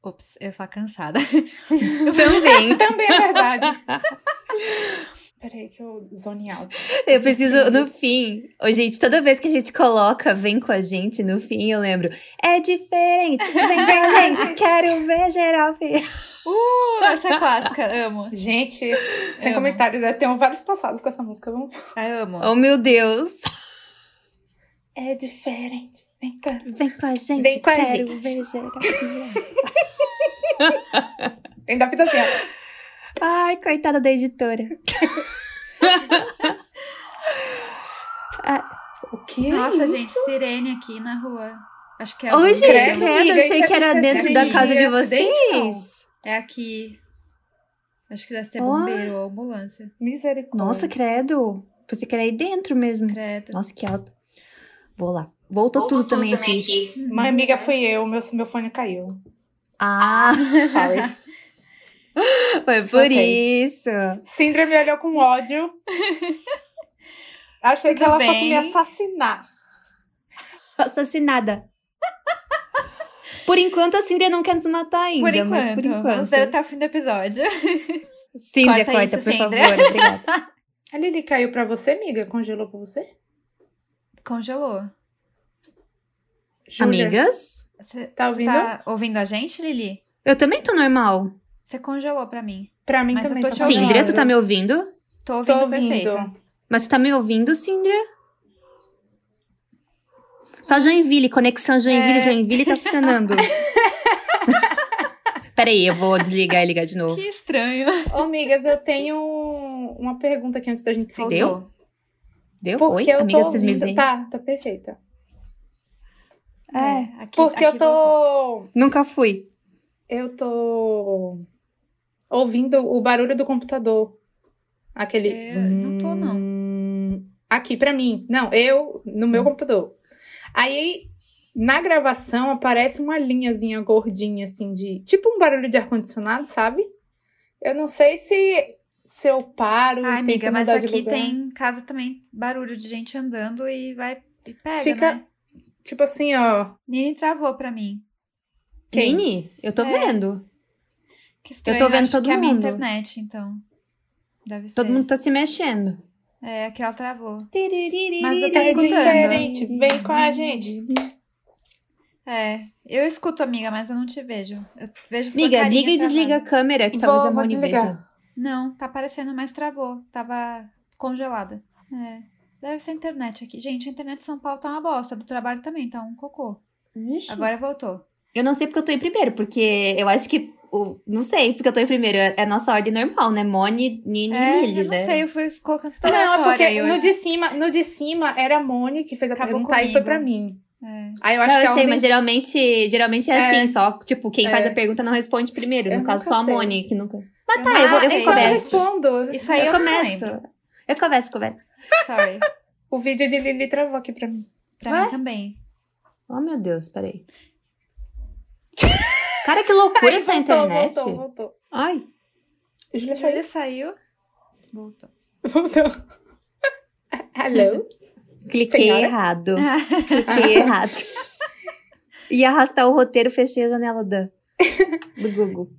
S3: Ops, eu ia falar cansada. *laughs*
S2: também. também é verdade. *laughs* Peraí que eu zone alto.
S1: Eu preciso, no fim... Oh, gente, toda vez que a gente coloca Vem com a gente, no fim eu lembro. É diferente, vem com a *laughs* gente, quero ver geral.
S3: Uh, essa é clássica, amo.
S2: Gente, sem amo. comentários, eu tenho vários passados com essa música. Vamos...
S3: Eu amo.
S1: Oh, meu Deus.
S2: É diferente. Vem cá.
S1: Vem com a gente.
S2: Vem com a quero gente. ver geral *laughs* Tem da assim, ó.
S1: Ai, coitada da editora. *laughs*
S2: ah, o que é
S3: Nossa,
S2: isso?
S3: gente, sirene aqui na rua. Acho que é
S1: Oi, gente, credo, credo achei que era dentro da casa de vocês.
S3: É aqui. Acho que deve ser bombeiro oh. ou ambulância.
S2: Misericórdia.
S1: Nossa, credo. Pensei que era aí dentro mesmo.
S3: Credo.
S1: Nossa, que alto. Vou lá. Voltou, Voltou tudo, tudo, também, aqui. aqui.
S2: Uma amiga fui eu, meu, meu fone caiu.
S1: Ah, *laughs*
S2: sorry.
S1: Foi por okay. isso.
S2: Sindra me olhou com ódio. Achei Tudo que ela bem. fosse me assassinar.
S1: Assassinada. Por enquanto, a Cindy não quer nos matar ainda.
S3: Por enquanto. por enquanto. Vamos ver até o fim do episódio.
S1: Cindy, corta, corta isso, por Cindra. favor. Obrigada. *laughs*
S2: A Lili caiu pra você, amiga? Congelou pra você?
S3: Congelou.
S1: Júlia, Amigas?
S3: Você tá ouvindo? tá ouvindo a gente, Lili?
S1: Eu também tô normal.
S3: Você congelou pra mim.
S2: Pra mim Mas também. Eu tô
S1: tá Cindra, tu tá me ouvindo?
S3: Tô ouvindo, tô ouvindo. perfeito.
S1: Mas tu tá me ouvindo, Cindra? Só Joinville, conexão Joinville, é... Joinville tá funcionando. *laughs* Peraí, eu vou desligar e ligar de novo.
S3: Que estranho.
S2: Ô, amigas, eu tenho uma pergunta aqui antes da gente seguir.
S1: Deu? Deu?
S2: Porque
S1: Oi,
S2: eu
S1: amigas,
S2: vocês me veem? Tá, tá perfeita.
S3: É, é aqui,
S2: Porque aqui eu tô...
S1: Nunca fui.
S2: Eu tô ouvindo o barulho do computador. Aquele...
S3: Eu não tô, não.
S2: Aqui, pra mim. Não, eu, no meu hum. computador. Aí, na gravação, aparece uma linhazinha gordinha, assim, de. Tipo um barulho de ar-condicionado, sabe? Eu não sei se, se eu paro.
S3: Ai, amiga, mas aqui tem casa também barulho de gente andando e vai e pega.
S2: Fica.
S3: Né?
S2: Tipo assim, ó.
S3: Nini travou pra mim.
S1: Quem? Nini? Eu tô é. vendo.
S3: Que estranho, eu tô vendo todo que mundo. É a minha internet, então. Deve
S1: ser. Todo mundo tá se mexendo.
S3: É, aqui ela travou. Mas eu tô é escutando.
S2: Diferente. Vem com a gente.
S3: É, eu escuto, amiga, mas eu não te vejo. Eu vejo
S1: Amiga, liga e desliga a câmera, que vou, talvez a Moni veja.
S3: Não, tá aparecendo, mas travou. Tava congelada. É. Deve ser a internet aqui. Gente, a internet de São Paulo tá uma bosta. Do trabalho também, tá um cocô. Ixi. Agora voltou.
S1: Eu não sei porque eu tô em primeiro, porque eu acho que o, não sei, porque eu tô em primeiro. É a nossa ordem normal, né? Moni, Nini
S3: é,
S1: e Lili,
S3: eu não sei, eu fui colocando
S2: Não, é porque no de, cima, no de cima era a Moni que fez a Acabou pergunta comigo. e foi pra mim.
S1: É. Aí eu acho não, que eu sei, ordem... mas geralmente, geralmente é, é, assim, só, tipo, quem é. faz a pergunta não responde primeiro. Eu no caso, só a Moni, que nunca... Mas tá, eu, vou, eu, eu começo.
S2: respondo.
S3: Isso aí eu,
S1: eu começo. Eu começo, começo.
S3: Sorry.
S2: o vídeo de Lili travou aqui pra mim.
S3: Pra Ué? mim também.
S1: Oh, meu Deus, peraí. *laughs* Cara, que loucura Ai, essa voltou, internet.
S2: Voltou, voltou.
S1: Ai.
S3: Júlia saiu. saiu. Voltou.
S2: Voltou. *laughs* Hello?
S1: Cliquei Senhora? errado. *laughs* Cliquei errado. E arrastar o roteiro, fechei a janela da, do Google.